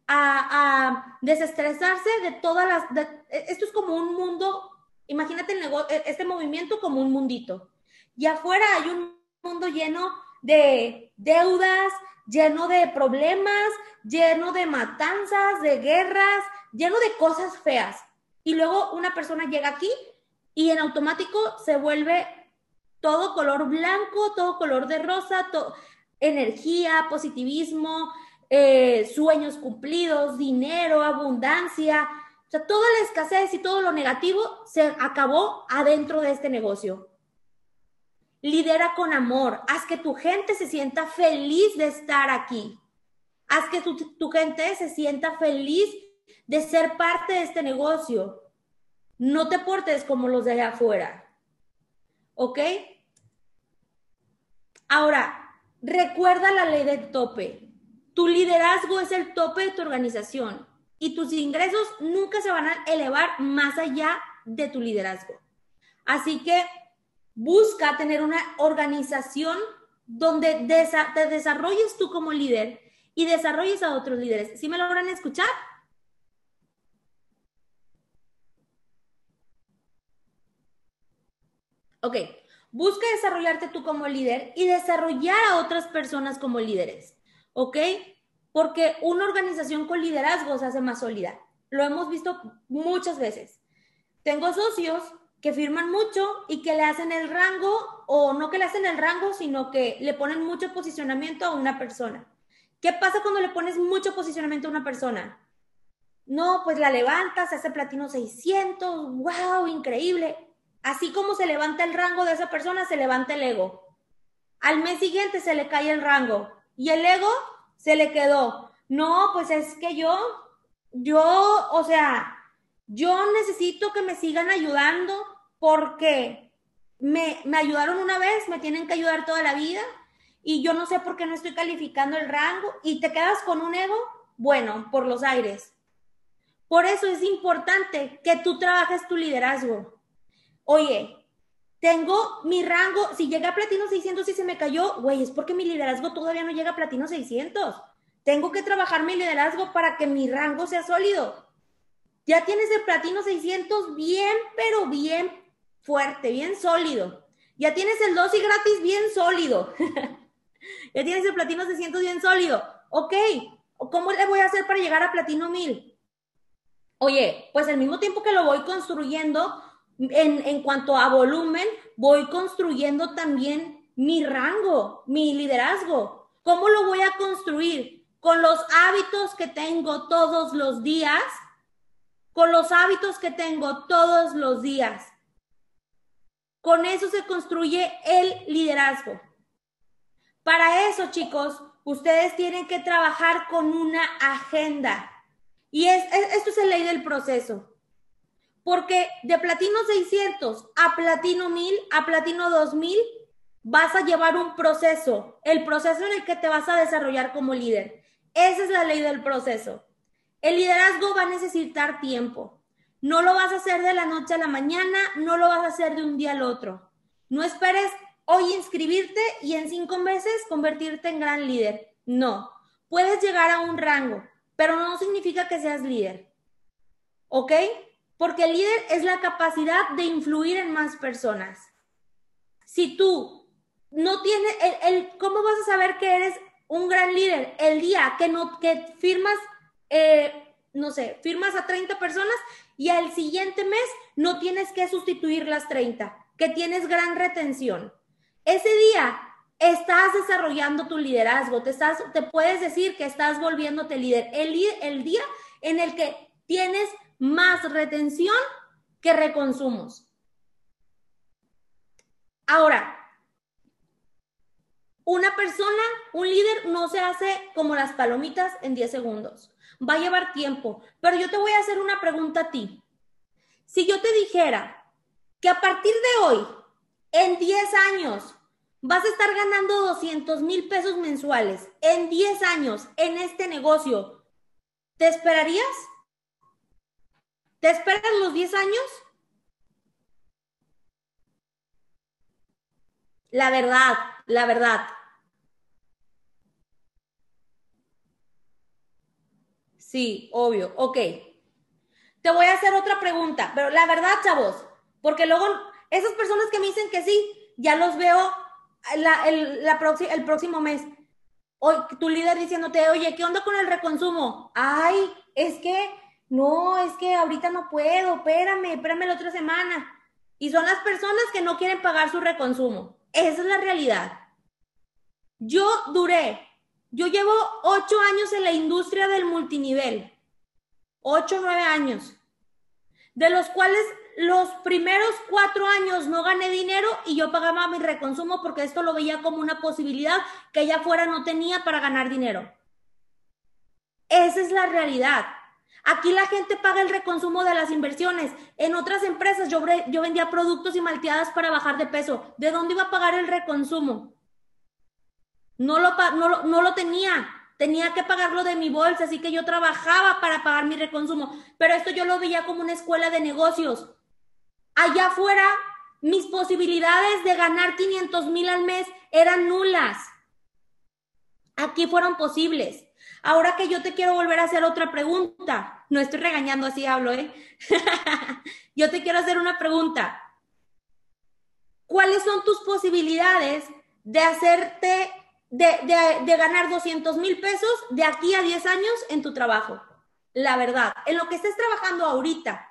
a, desestresarse de todas las... esto es como un mundo, imagínate el e, este movimiento como un mundito. Y afuera hay un mundo lleno de deudas, lleno de problemas, lleno de matanzas, de guerras, lleno de cosas feas. Y luego una persona llega aquí y en automático se vuelve todo color blanco, todo color de rosa, energía, positivismo, eh, sueños cumplidos, dinero, abundancia. O sea, toda la escasez y todo lo negativo se acabó adentro de este negocio. Lidera con amor, haz que tu gente se sienta feliz de estar aquí. Haz que tu, tu gente se sienta feliz de ser parte de este negocio. No te portes como los de afuera. ¿Ok? Ahora, recuerda la ley del tope. Tu liderazgo es el tope de tu organización y tus ingresos nunca se van a elevar más allá de tu liderazgo. Así que busca tener una organización donde te desarrolles tú como líder y desarrolles a otros líderes. ¿Sí me logran escuchar? Ok, busca desarrollarte tú como líder y desarrollar a otras personas como líderes, ¿ok? Porque una organización con liderazgo se hace más sólida. Lo hemos visto muchas veces. Tengo socios que firman mucho y que le hacen el rango, o no que le hacen el rango, sino que le ponen mucho posicionamiento a una persona. ¿Qué pasa cuando le pones mucho posicionamiento a una persona? No, pues la levantas, se hace platino 600, wow, increíble. Así como se levanta el rango de esa persona, se levanta el ego. Al mes siguiente se le cae el rango y el ego se le quedó. No, pues es que yo, yo, o sea, yo necesito que me sigan ayudando porque me, me ayudaron una vez, me tienen que ayudar toda la vida y yo no sé por qué no estoy calificando el rango y te quedas con un ego, bueno, por los aires. Por eso es importante que tú trabajes tu liderazgo oye, tengo mi rango, si llega a platino 600 y se me cayó, güey, es porque mi liderazgo todavía no llega a platino 600. Tengo que trabajar mi liderazgo para que mi rango sea sólido. Ya tienes el platino 600 bien, pero bien fuerte, bien sólido. Ya tienes el 2 y gratis bien sólido. ya tienes el platino 600 bien sólido. Ok, ¿cómo le voy a hacer para llegar a platino 1000? Oye, pues al mismo tiempo que lo voy construyendo, en, cuanto a volumen, voy construyendo también mi rango, mi liderazgo. ¿Cómo lo voy a construir? Con los hábitos que tengo todos los días, con los hábitos que tengo todos los días. Con eso se construye el liderazgo. Para eso, chicos, ustedes tienen que trabajar con una agenda. Y es, esto es la ley del proceso. Porque de platino 600 a platino 1000, a platino 2000, vas a llevar un proceso, el proceso en el que te vas a desarrollar como líder. Esa es la ley del proceso. El liderazgo va a necesitar tiempo. No lo vas a hacer de la noche a la mañana, no lo vas a hacer de un día al otro. No esperes hoy inscribirte y en cinco meses convertirte en gran líder. No, puedes llegar a un rango, pero no significa que seas líder. ¿Ok? Porque el líder es la capacidad de influir en más personas. Si tú no tienes, el, ¿cómo vas a saber que eres un gran líder? El día que, no, que firmas, eh, no sé, firmas a 30 personas y al siguiente mes no tienes que sustituir las 30, que tienes gran retención. Ese día estás desarrollando tu liderazgo, te, estás, te puedes decir que estás volviéndote líder. El, el día en el que tienes más retención que reconsumos. Ahora, una persona, un líder no se hace como las palomitas en 10 segundos. Va a llevar tiempo. Pero yo te voy a hacer una pregunta a ti. Si yo te dijera que a partir de hoy, en 10 años, vas a estar ganando 200 mil pesos mensuales, en 10 años, en este negocio, ¿te esperarías? ¿Te esperas los 10 años? La verdad, la verdad. Sí, obvio. Ok. Te voy a hacer otra pregunta, pero la verdad, chavos, porque luego esas personas que me dicen que sí, ya los veo el, el próximo mes. Hoy, tu líder diciéndote, oye, ¿qué onda con el reconsumo? Ay, es que, no, es que ahorita no puedo, espérame, espérame la otra semana. Y son las personas que no quieren pagar su reconsumo. Esa es la realidad. Yo duré, yo llevo ocho años en la industria del multinivel. Ocho, nueve años. De los cuales los primeros cuatro años no gané dinero y yo pagaba mi reconsumo porque esto lo veía como una posibilidad que allá afuera no tenía para ganar dinero. Esa es la realidad. Aquí la gente paga el reconsumo de las inversiones. En otras empresas yo, vendía productos y malteadas para bajar de peso. ¿De dónde iba a pagar el reconsumo? No lo, no lo tenía. Tenía que pagarlo de mi bolsa, así que yo trabajaba para pagar mi reconsumo. Pero esto yo lo veía como una escuela de negocios allá afuera mis posibilidades de ganar 500 mil al mes eran nulas. Aquí fueron posibles. Ahora que yo te quiero volver a hacer otra pregunta, no estoy regañando así hablo, ¿eh? yo te quiero hacer una pregunta. ¿Cuáles son tus posibilidades de hacerte, de, de, ganar 200 mil pesos de aquí a 10 años en tu trabajo? La verdad, en lo que estés trabajando ahorita,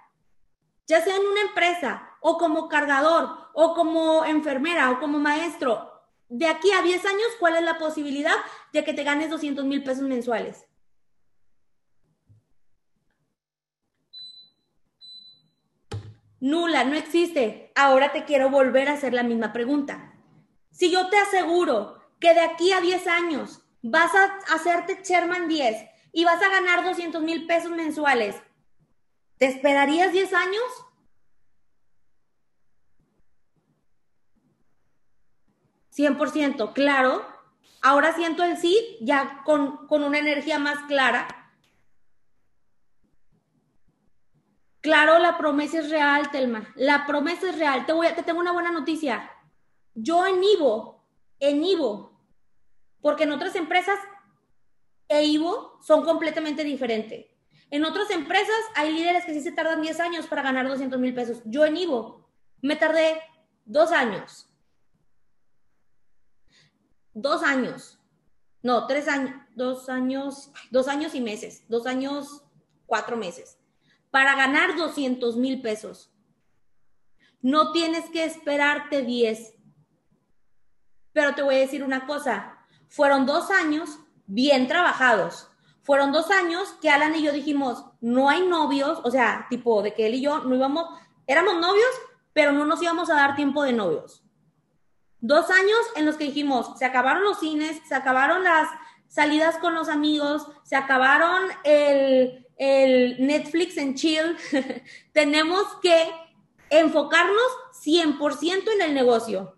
ya sea en una empresa o como cargador o como enfermera o como maestro, de aquí a 10 años, ¿cuál es la posibilidad de que te ganes 200 mil pesos mensuales? Nula, no existe. Ahora te quiero volver a hacer la misma pregunta. Si yo te aseguro que de aquí a 10 años vas a hacerte Sherman 10 y vas a ganar 200 mil pesos mensuales, ¿Te esperarías 10 años? ¿100%? Claro. Ahora siento el sí ya con, una energía más clara. Claro, la promesa es real, Telma. La promesa es real. Te, voy a, te tengo una buena noticia. Yo en Ivo, en Ivo, porque en otras empresas e Ivo son completamente diferentes. En otras empresas hay líderes que sí se tardan 10 años para ganar 200 mil pesos. Yo en Ivo me tardé dos años. Dos años. No, tres años, dos años, dos años y meses, dos años, cuatro meses, para ganar 200 mil pesos. No tienes que esperarte 10. Pero te voy a decir una cosa, fueron dos años bien trabajados fueron dos años que Alan y yo dijimos, no hay novios, o sea, tipo de que él y yo no íbamos, éramos novios, pero no nos íbamos a dar tiempo de novios. Dos años en los que dijimos, se acabaron los cines, se acabaron las salidas con los amigos, se acabaron el, el Netflix en chill, tenemos que enfocarnos 100% en el negocio.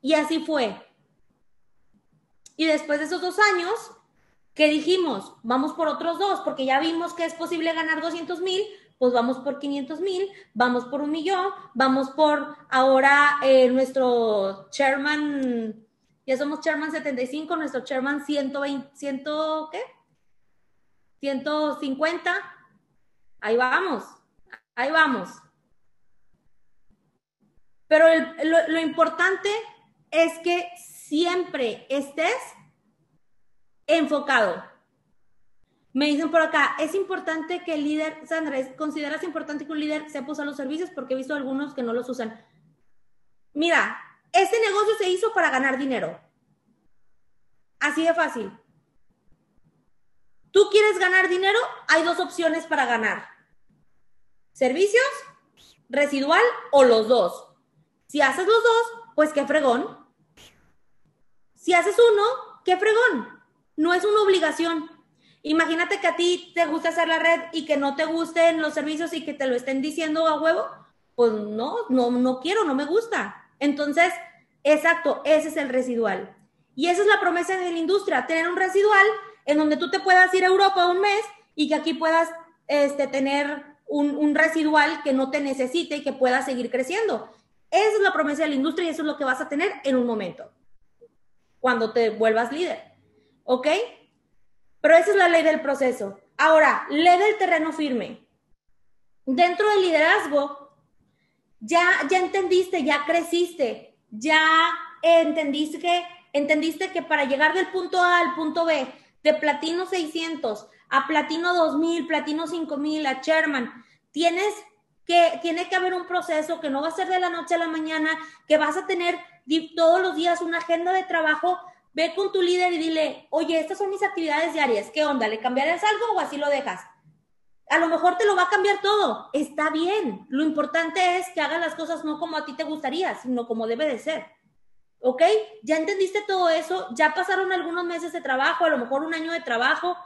Y así fue. Y después de esos dos años, ¿qué dijimos? Vamos por otros dos, porque ya vimos que es posible ganar 200 mil, pues vamos por 500 mil, vamos por un millón, vamos por ahora eh, nuestro chairman, ya somos chairman 75, nuestro chairman 120, 100, ¿qué? 150. Ahí vamos, ahí vamos. Pero lo importante es que siempre estés enfocado. Me dicen por acá, es importante que el líder, Sandra, ¿consideras importante que un líder sepa usar los servicios? Porque he visto algunos que no los usan. Mira, este negocio se hizo para ganar dinero. Así de fácil. ¿Tú quieres ganar dinero? Hay dos opciones para ganar. Servicios, residual o los dos. Si haces los dos, pues qué fregón. Si haces uno, qué fregón. No es una obligación. Imagínate que a ti te gusta hacer la red y que no te gusten los servicios y que te lo estén diciendo a huevo. Pues no, no, no quiero, no me gusta. Entonces, exacto, ese es el residual. Y esa es la promesa de la industria, tener un residual en donde tú te puedas ir a Europa un mes y que aquí puedas este, tener un, un, residual que no te necesite y que pueda seguir creciendo. Esa es la promesa de la industria y eso es lo que vas a tener en un momento, cuando te vuelvas líder. ¿Ok? Pero esa es la ley del proceso. Ahora, ley del terreno firme. Dentro del liderazgo, ya, ya entendiste, ya creciste, ya entendiste que, entendiste que para llegar del punto A al punto B, de platino 600 a platino 2000, platino 5000, a Sherman, tienes que, tiene que haber un proceso que no va a ser de la noche a la mañana, que vas a tener todos los días una agenda de trabajo Ve con tu líder y dile, oye, estas son mis actividades diarias, ¿qué onda? ¿Le cambiarás algo o así lo dejas? A lo mejor te lo va a cambiar todo, está bien. Lo importante es que hagas las cosas no como a ti te gustaría, sino como debe de ser. ¿Ok? Ya entendiste todo eso, ya pasaron algunos meses de trabajo, a lo mejor un año de trabajo.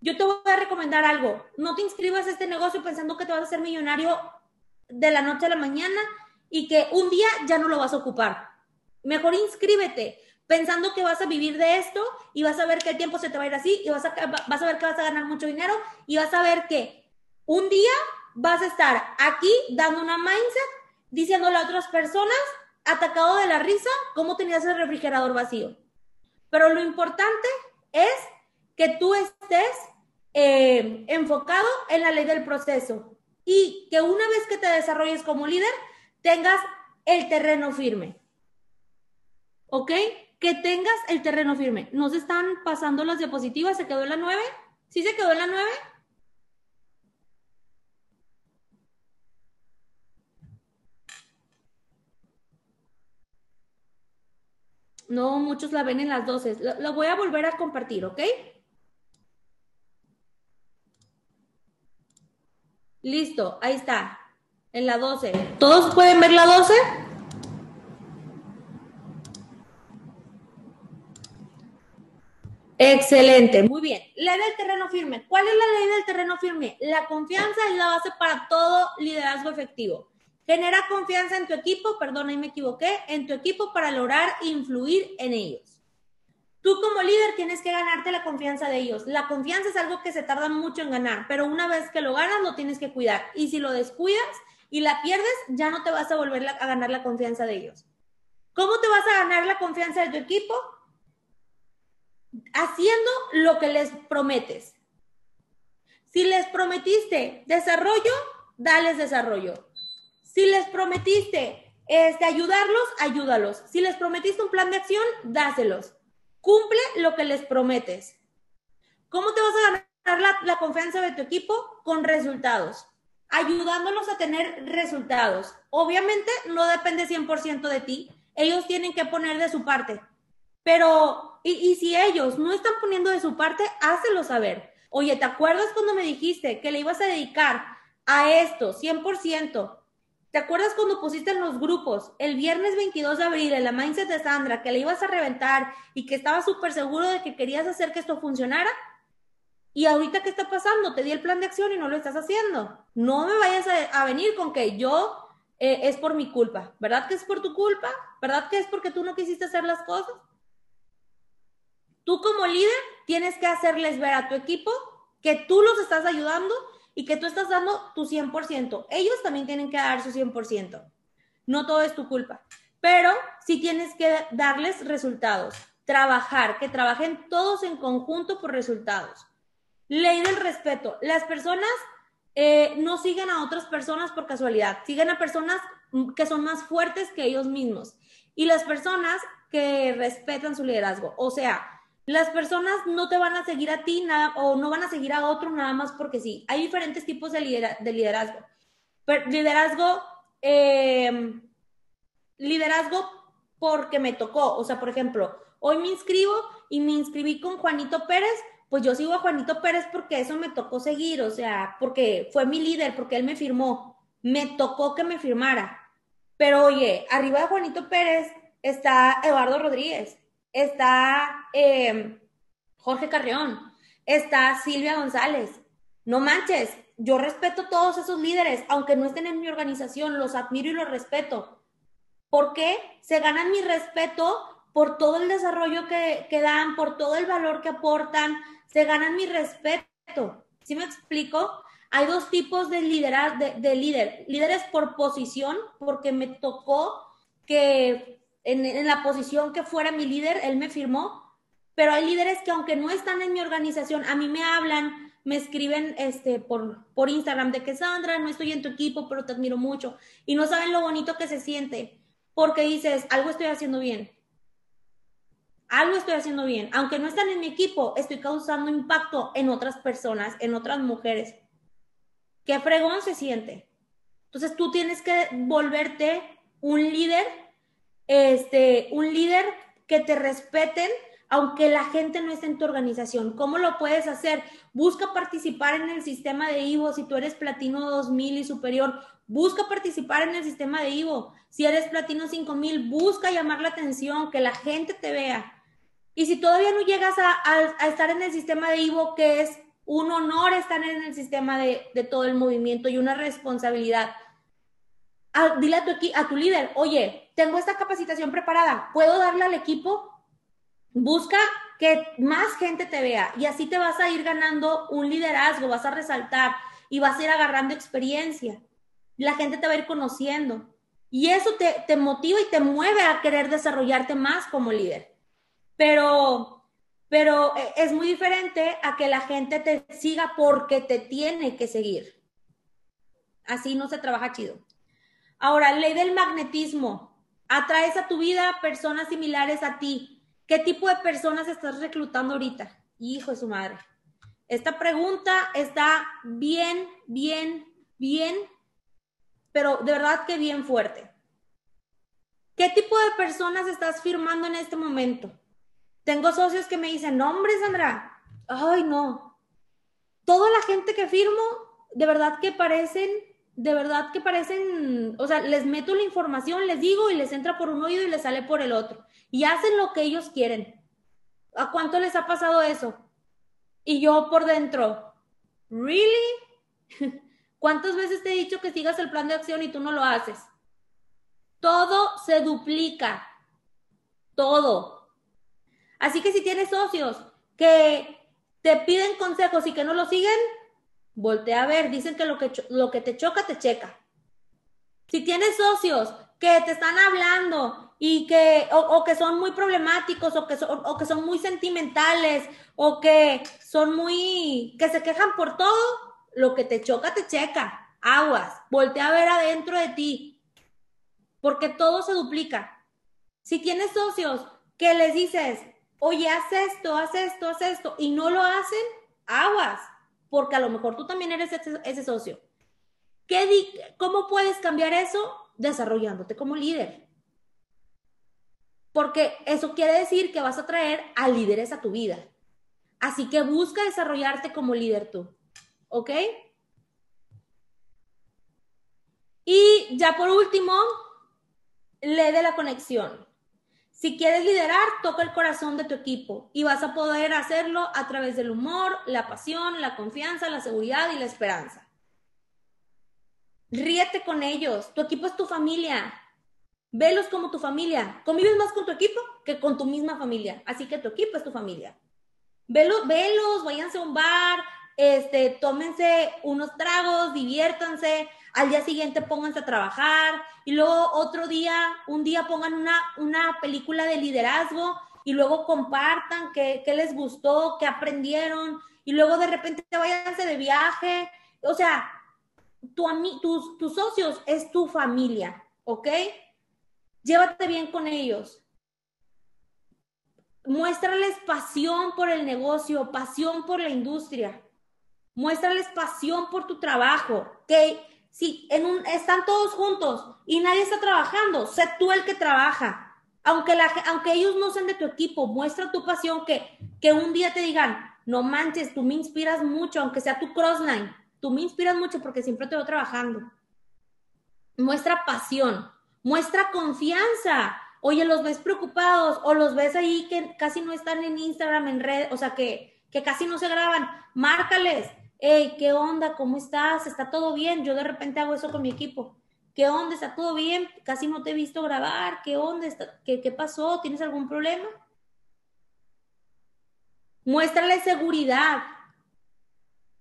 Yo te voy a recomendar algo, no te inscribas a este negocio pensando que te vas a hacer millonario de la noche a la mañana y que un día ya no lo vas a ocupar. Mejor inscríbete pensando que vas a vivir de esto y vas a ver que el tiempo se te va a ir así y vas a, vas a ver que vas a ganar mucho dinero y vas a ver que un día vas a estar aquí dando una mindset, diciéndole a otras personas, atacado de la risa, cómo tenías el refrigerador vacío. Pero lo importante es que tú estés eh, enfocado en la ley del proceso y que una vez que te desarrolles como líder, tengas el terreno firme. ¿Ok? Que tengas el terreno firme. ¿No se están pasando las diapositivas? ¿Se quedó en la 9? ¿Sí se quedó en la 9? No, muchos la ven en las 12. Lo, voy a volver a compartir, ¿ok? Listo, ahí está. En la 12. ¿Todos pueden ver la 12? Excelente, muy bien. Ley del terreno firme. ¿Cuál es la ley del terreno firme? La confianza es la base para todo liderazgo efectivo. Genera confianza en tu equipo, perdón, ahí me equivoqué, en tu equipo para lograr influir en ellos. Tú como líder tienes que ganarte la confianza de ellos. La confianza es algo que se tarda mucho en ganar, pero una vez que lo ganas lo tienes que cuidar. Y si lo descuidas y la pierdes, ya no te vas a volver a ganar la confianza de ellos. ¿Cómo te vas a ganar la confianza de tu equipo? Haciendo lo que les prometes. Si les prometiste desarrollo, dales desarrollo. Si les prometiste este, ayudarlos, ayúdalos. Si les prometiste un plan de acción, dáselos. Cumple lo que les prometes. ¿Cómo te vas a ganar la, la confianza de tu equipo? Con resultados. Ayudándolos a tener resultados. Obviamente no depende 100% de ti. Ellos tienen que poner de su parte. Pero y, si ellos no están poniendo de su parte, hácelo saber. Oye, ¿te acuerdas cuando me dijiste que le ibas a dedicar a esto 100%? ¿Te acuerdas cuando pusiste en los grupos el viernes 22 de abril en la mindset de Sandra que le ibas a reventar y que estabas súper seguro de que querías hacer que esto funcionara? Y ahorita, ¿qué está pasando? Te di el plan de acción y no lo estás haciendo. No me vayas a, venir con que yo eh, es por mi culpa. ¿Verdad que es por tu culpa? ¿Verdad que es porque tú no quisiste hacer las cosas? Tú como líder tienes que hacerles ver a tu equipo que tú los estás ayudando y que tú estás dando tu 100%. Ellos también tienen que dar su 100%. No todo es tu culpa, pero sí tienes que darles resultados, trabajar, que trabajen todos en conjunto por resultados. Ley del respeto. Las personas eh, no siguen a otras personas por casualidad, siguen a personas que son más fuertes que ellos mismos y las personas que respetan su liderazgo. O sea, las personas no te van a seguir a ti nada, o no van a seguir a otro nada más porque sí. Hay diferentes tipos de, liderazgo. liderazgo, em, liderazgo porque me tocó. O sea, por ejemplo, hoy me inscribo y me inscribí con Juanito Pérez, pues yo sigo a Juanito Pérez porque eso me tocó seguir, o sea, porque fue mi líder, porque él me firmó. Me tocó que me firmara. Pero oye, arriba de Juanito Pérez está Eduardo Rodríguez está em, Jorge Carreón, está Silvia González. No manches, yo respeto a todos esos líderes, aunque no estén en mi organización, los admiro y los respeto. ¿Por qué? Se ganan mi respeto por todo el desarrollo que, dan, por todo el valor que aportan, se ganan mi respeto. ¿Sí me explico? Hay dos tipos de, liderar, de, líder. Líderes por posición, porque me tocó que en, la posición que fuera mi líder, él me firmó, pero hay líderes que aunque no están en mi organización, a mí me hablan, me escriben este, por, por Instagram de que Sandra, no estoy en tu equipo, pero te admiro mucho. Y no saben lo bonito que se siente, porque dices, algo estoy haciendo bien. Algo estoy haciendo bien. Aunque no están en mi equipo, estoy causando impacto en otras personas, en otras mujeres. Qué fregón se siente. Entonces tú tienes que volverte un líder, este, un líder que te respeten, aunque la gente no esté en tu organización. ¿Cómo lo puedes hacer? Busca participar en el sistema de Ivo. Si tú eres platino 2000 y superior, busca participar en el sistema de Ivo. Si eres platino 5000, busca llamar la atención, que la gente te vea. Y si todavía no llegas a, estar en el sistema de Ivo, que es un honor estar en el sistema de, todo el movimiento y una responsabilidad, dile a tu, a tu líder, oye, tengo esta capacitación preparada, ¿puedo darle al equipo? Busca que más gente te vea y así te vas a ir ganando un liderazgo, vas a resaltar y vas a ir agarrando experiencia. La gente te va a ir conociendo y eso te, te motiva y te mueve a querer desarrollarte más como líder. Pero, pero eh, es muy diferente a que la gente te siga porque te tiene que seguir. Así no se trabaja chido. Ahora, ley del magnetismo. Atraes a tu vida personas similares a ti ¿Qué tipo de personas estás reclutando ahorita? Hijo de su madre. Esta pregunta está bien, bien, bien, pero de verdad que bien fuerte. ¿Qué tipo de personas estás firmando en este momento? Tengo socios que me dicen, no, hombre, Sandra, ay, no. Toda la gente que firmo, de verdad que parecen, de verdad que parecen, o sea, les meto la información, les digo y les entra por un oído y les sale por el otro y hacen lo que ellos quieren. ¿A cuánto les ha pasado eso? Y yo por dentro, ¿really? ¿Cuántas veces te he dicho que sigas el plan de acción y tú no lo haces? Todo se duplica. Todo. Así que si tienes socios que te piden consejos y que no lo siguen, voltea a ver. Dicen que lo que, lo que te choca, te checa. Si tienes socios que te están hablando y que, o, que son muy problemáticos, o que, son, o que son muy sentimentales, o que son muy, que se quejan por todo, lo que te choca, te checa. Aguas, voltea a ver adentro de ti, porque todo se duplica. Si tienes socios que les dices, oye, haz esto, haz esto, haz esto, y no lo hacen, aguas, porque a lo mejor tú también eres ese, socio. ¿Qué ¿Cómo puedes cambiar eso? Desarrollándote como líder porque eso quiere decir que vas a traer a líderes a tu vida. Así que busca desarrollarte como líder tú. ¿Ok? Y ya por último, lee de la conexión. Si quieres liderar, toca el corazón de tu equipo y vas a poder hacerlo a través del humor, la pasión, la confianza, la seguridad y la esperanza. Ríete con ellos. Tu equipo es tu familia. Velos como tu familia. Convives más con tu equipo que con tu misma familia. Así que tu equipo es tu familia. Velos, velos, váyanse a un bar, este, tómense unos tragos, diviértanse. Al día siguiente pónganse a trabajar y luego otro día, un día pongan una, una película de liderazgo y luego compartan qué, qué les gustó, qué aprendieron y luego de repente váyanse de viaje. O sea, tu, tus, tus socios es tu familia, ¿ok? Llévate bien con ellos. Muéstrales pasión por el negocio, pasión por la industria. Muéstrales pasión por tu trabajo. Que si en un, están todos juntos y nadie está trabajando, sé tú el que trabaja. Aunque, la, aunque ellos no sean de tu equipo, muestra tu pasión que, que un día te digan, no manches, tú me inspiras mucho, aunque sea tu crossline, tú me inspiras mucho porque siempre te veo trabajando. Muestra pasión. Muestra confianza. Oye, los ves preocupados o los ves ahí que casi no están en Instagram, en red, o sea, que, que casi no se graban. Márcales. Hey, ¿qué onda? ¿Cómo estás? ¿Está todo bien? Yo de repente hago eso con mi equipo. ¿Qué onda? ¿Está todo bien? Casi no te he visto grabar. ¿Qué onda? ¿Qué, qué pasó? ¿Tienes algún problema? Muéstrale seguridad.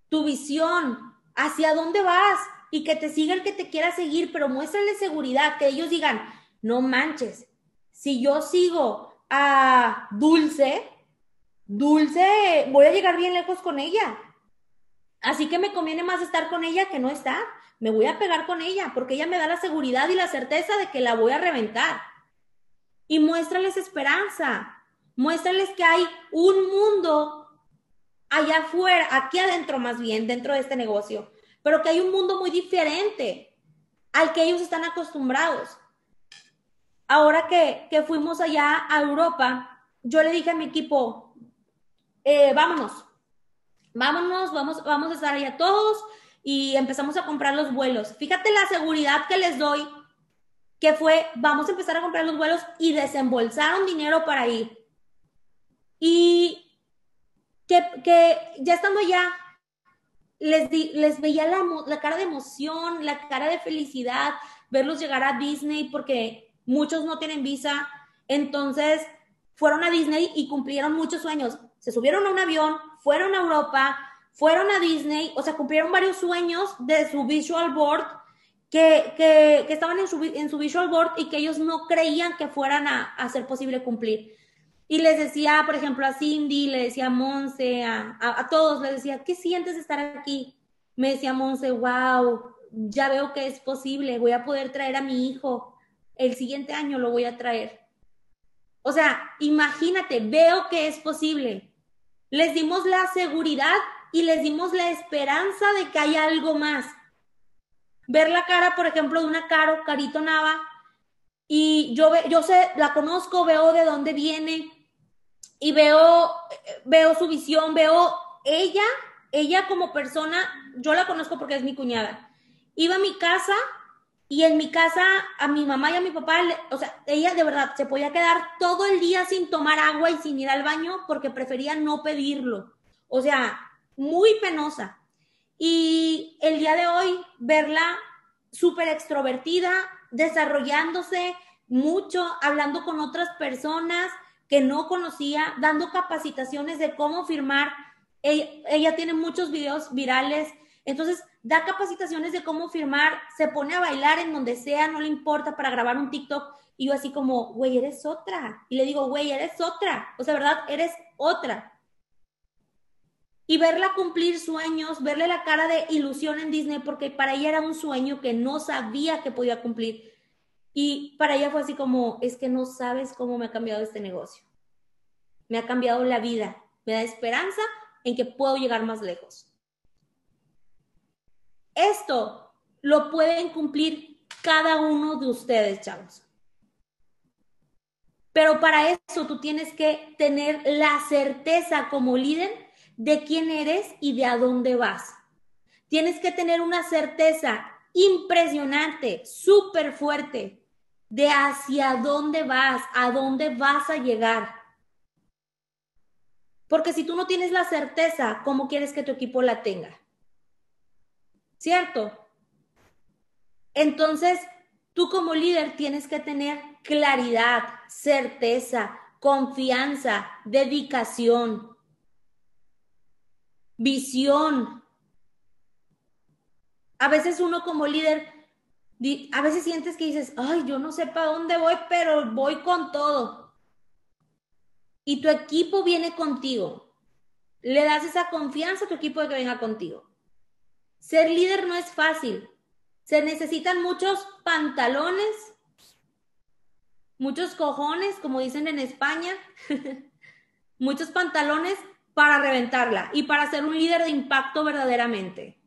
tu visión, hacia dónde vas y que te siga el que te quiera seguir, pero muéstrale seguridad, que ellos digan, no manches, si yo sigo a Dulce, Dulce, voy a llegar bien lejos con ella. Así que me conviene más estar con ella que no estar. Me voy a pegar con ella porque ella me da la seguridad y la certeza de que la voy a reventar. Y muéstrales esperanza. Muéstrales que hay un mundo allá afuera, aquí adentro más bien, dentro de este negocio, pero que hay un mundo muy diferente al que ellos están acostumbrados. Ahora que, que fuimos allá a Europa, yo le dije a mi equipo, eh, vámonos, vámonos, vamos, vamos a estar allá todos y empezamos a comprar los vuelos. Fíjate la seguridad que les doy, que fue, vamos a empezar a comprar los vuelos y desembolsaron dinero para ir. Y que, ya estando allá, les, les veía la cara de emoción, la cara de felicidad, verlos llegar a Disney porque muchos no tienen visa. Entonces, fueron a Disney y cumplieron muchos sueños. Se subieron a un avión, fueron a Europa, fueron a Disney, o sea, cumplieron varios sueños de su visual board que, que, estaban en su, en su, visual board y que ellos no creían que fueran a, a ser posible cumplir. Y les decía, por ejemplo, a Cindy, le decía a Monse, a, a, todos, les decía, ¿qué sientes de estar aquí? Me decía Monse, wow, ya veo que es posible, voy a poder traer a mi hijo, el siguiente año lo voy a traer. O sea, imagínate, veo que es posible. Les dimos la seguridad y les dimos la esperanza de que hay algo más. Ver la cara, por ejemplo, de una Caro, Carito Nava, y yo, yo sé, la conozco, veo de dónde viene, y veo, veo su visión, veo ella, ella como persona, yo la conozco porque es mi cuñada. Iba a mi casa y en mi casa a mi mamá y a mi papá, o sea, ella de verdad se podía quedar todo el día sin tomar agua y sin ir al baño porque prefería no pedirlo. O sea, muy penosa. Y el día de hoy verla súper extrovertida, desarrollándose mucho, hablando con otras personas, que no conocía, dando capacitaciones de cómo firmar. Ella, tiene muchos videos virales, entonces da capacitaciones de cómo firmar, se pone a bailar en donde sea, no le importa para grabar un TikTok. Y yo así como, güey, eres otra. Y le digo, güey, eres otra. O sea, ¿verdad? Eres otra. Y verla cumplir sueños, verle la cara de ilusión en Disney, porque para ella era un sueño que no sabía que podía cumplir. Y para ella fue así como, es que no sabes cómo me ha cambiado este negocio. Me ha cambiado la vida. Me da esperanza en que puedo llegar más lejos. Esto lo pueden cumplir cada uno de ustedes, chavos. Pero para eso tú tienes que tener la certeza como líder de quién eres y de a dónde vas. Tienes que tener una certeza impresionante, súper fuerte, de hacia dónde vas, a dónde vas a llegar. Porque si tú no tienes la certeza, ¿cómo quieres que tu equipo la tenga? ¿Cierto? Entonces, tú como líder tienes que tener claridad, certeza, confianza, dedicación, visión. A veces uno como líder a veces sientes que dices, ay, yo no sé para dónde voy, pero voy con todo. Y tu equipo viene contigo. Le das esa confianza a tu equipo de que venga contigo. Ser líder no es fácil. Se necesitan muchos pantalones, muchos cojones, como dicen en España, muchos pantalones para reventarla y para ser un líder de impacto verdaderamente.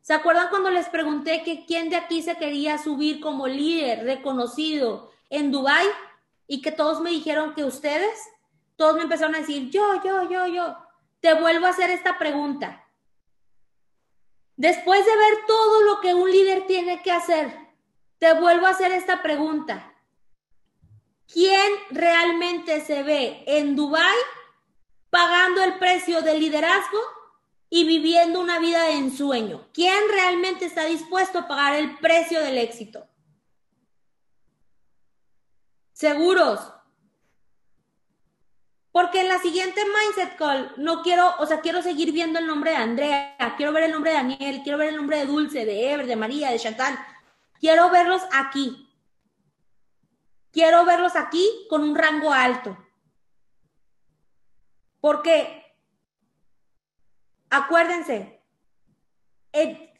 ¿Se acuerdan cuando les pregunté que quién de aquí se quería subir como líder reconocido en Dubai y que todos me dijeron que ustedes? Todos me empezaron a decir, yo, yo, yo, yo. Te vuelvo a hacer esta pregunta. Después de ver todo lo que un líder tiene que hacer, te vuelvo a hacer esta pregunta. ¿Quién realmente se ve en Dubai pagando el precio del liderazgo y viviendo una vida de ensueño. ¿Quién realmente está dispuesto a pagar el precio del éxito? Seguros. Porque en la siguiente Mindset Call no quiero, o sea, quiero seguir viendo el nombre de Andrea, quiero ver el nombre de Daniel, quiero ver el nombre de Dulce, de Ever, de María, de Chantal. Quiero verlos aquí. Quiero verlos aquí con un rango alto. Porque, acuérdense, eh,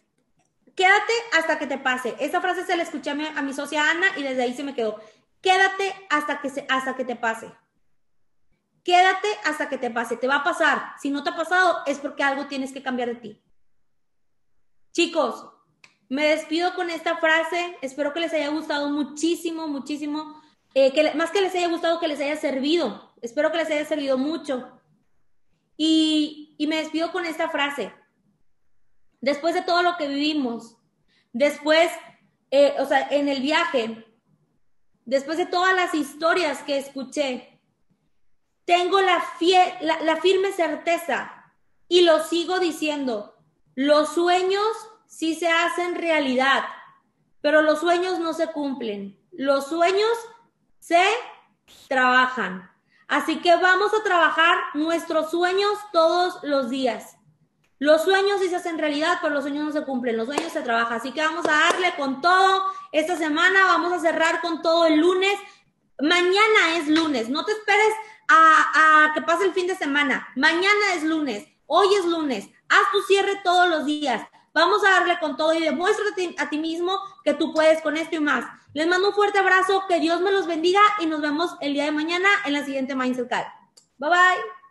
quédate hasta que te pase. Esa frase se la escuché a mi, a mi socia Ana y desde ahí se me quedó. Quédate hasta que, se, hasta que te pase. Quédate hasta que te pase. Te va a pasar. Si no te ha pasado, es porque algo tienes que cambiar de ti. Chicos, me despido con esta frase. Espero que les haya gustado muchísimo, muchísimo. Eh, que, más que les haya gustado, que les haya servido. Espero que les haya servido mucho. Y, y me despido con esta frase. Después de todo lo que vivimos, después, eh, o sea, en el viaje, después de todas las historias que escuché, tengo la, la, firme certeza y lo sigo diciendo, los sueños sí se hacen realidad, pero los sueños no se cumplen, los sueños se trabajan. Así que vamos a trabajar nuestros sueños todos los días. Los sueños sí se hacen realidad, pero los sueños no se cumplen, los sueños se trabajan. Así que vamos a darle con todo esta semana, vamos a cerrar con todo el lunes. Mañana es lunes, no te esperes a, que pase el fin de semana. Mañana es lunes, hoy es lunes. Haz tu cierre todos los días. Vamos a darle con todo y demuéstrate a ti mismo que tú puedes con esto y más. Les mando un fuerte abrazo, que Dios me los bendiga y nos vemos el día de mañana en la siguiente Mindset Call. Bye bye.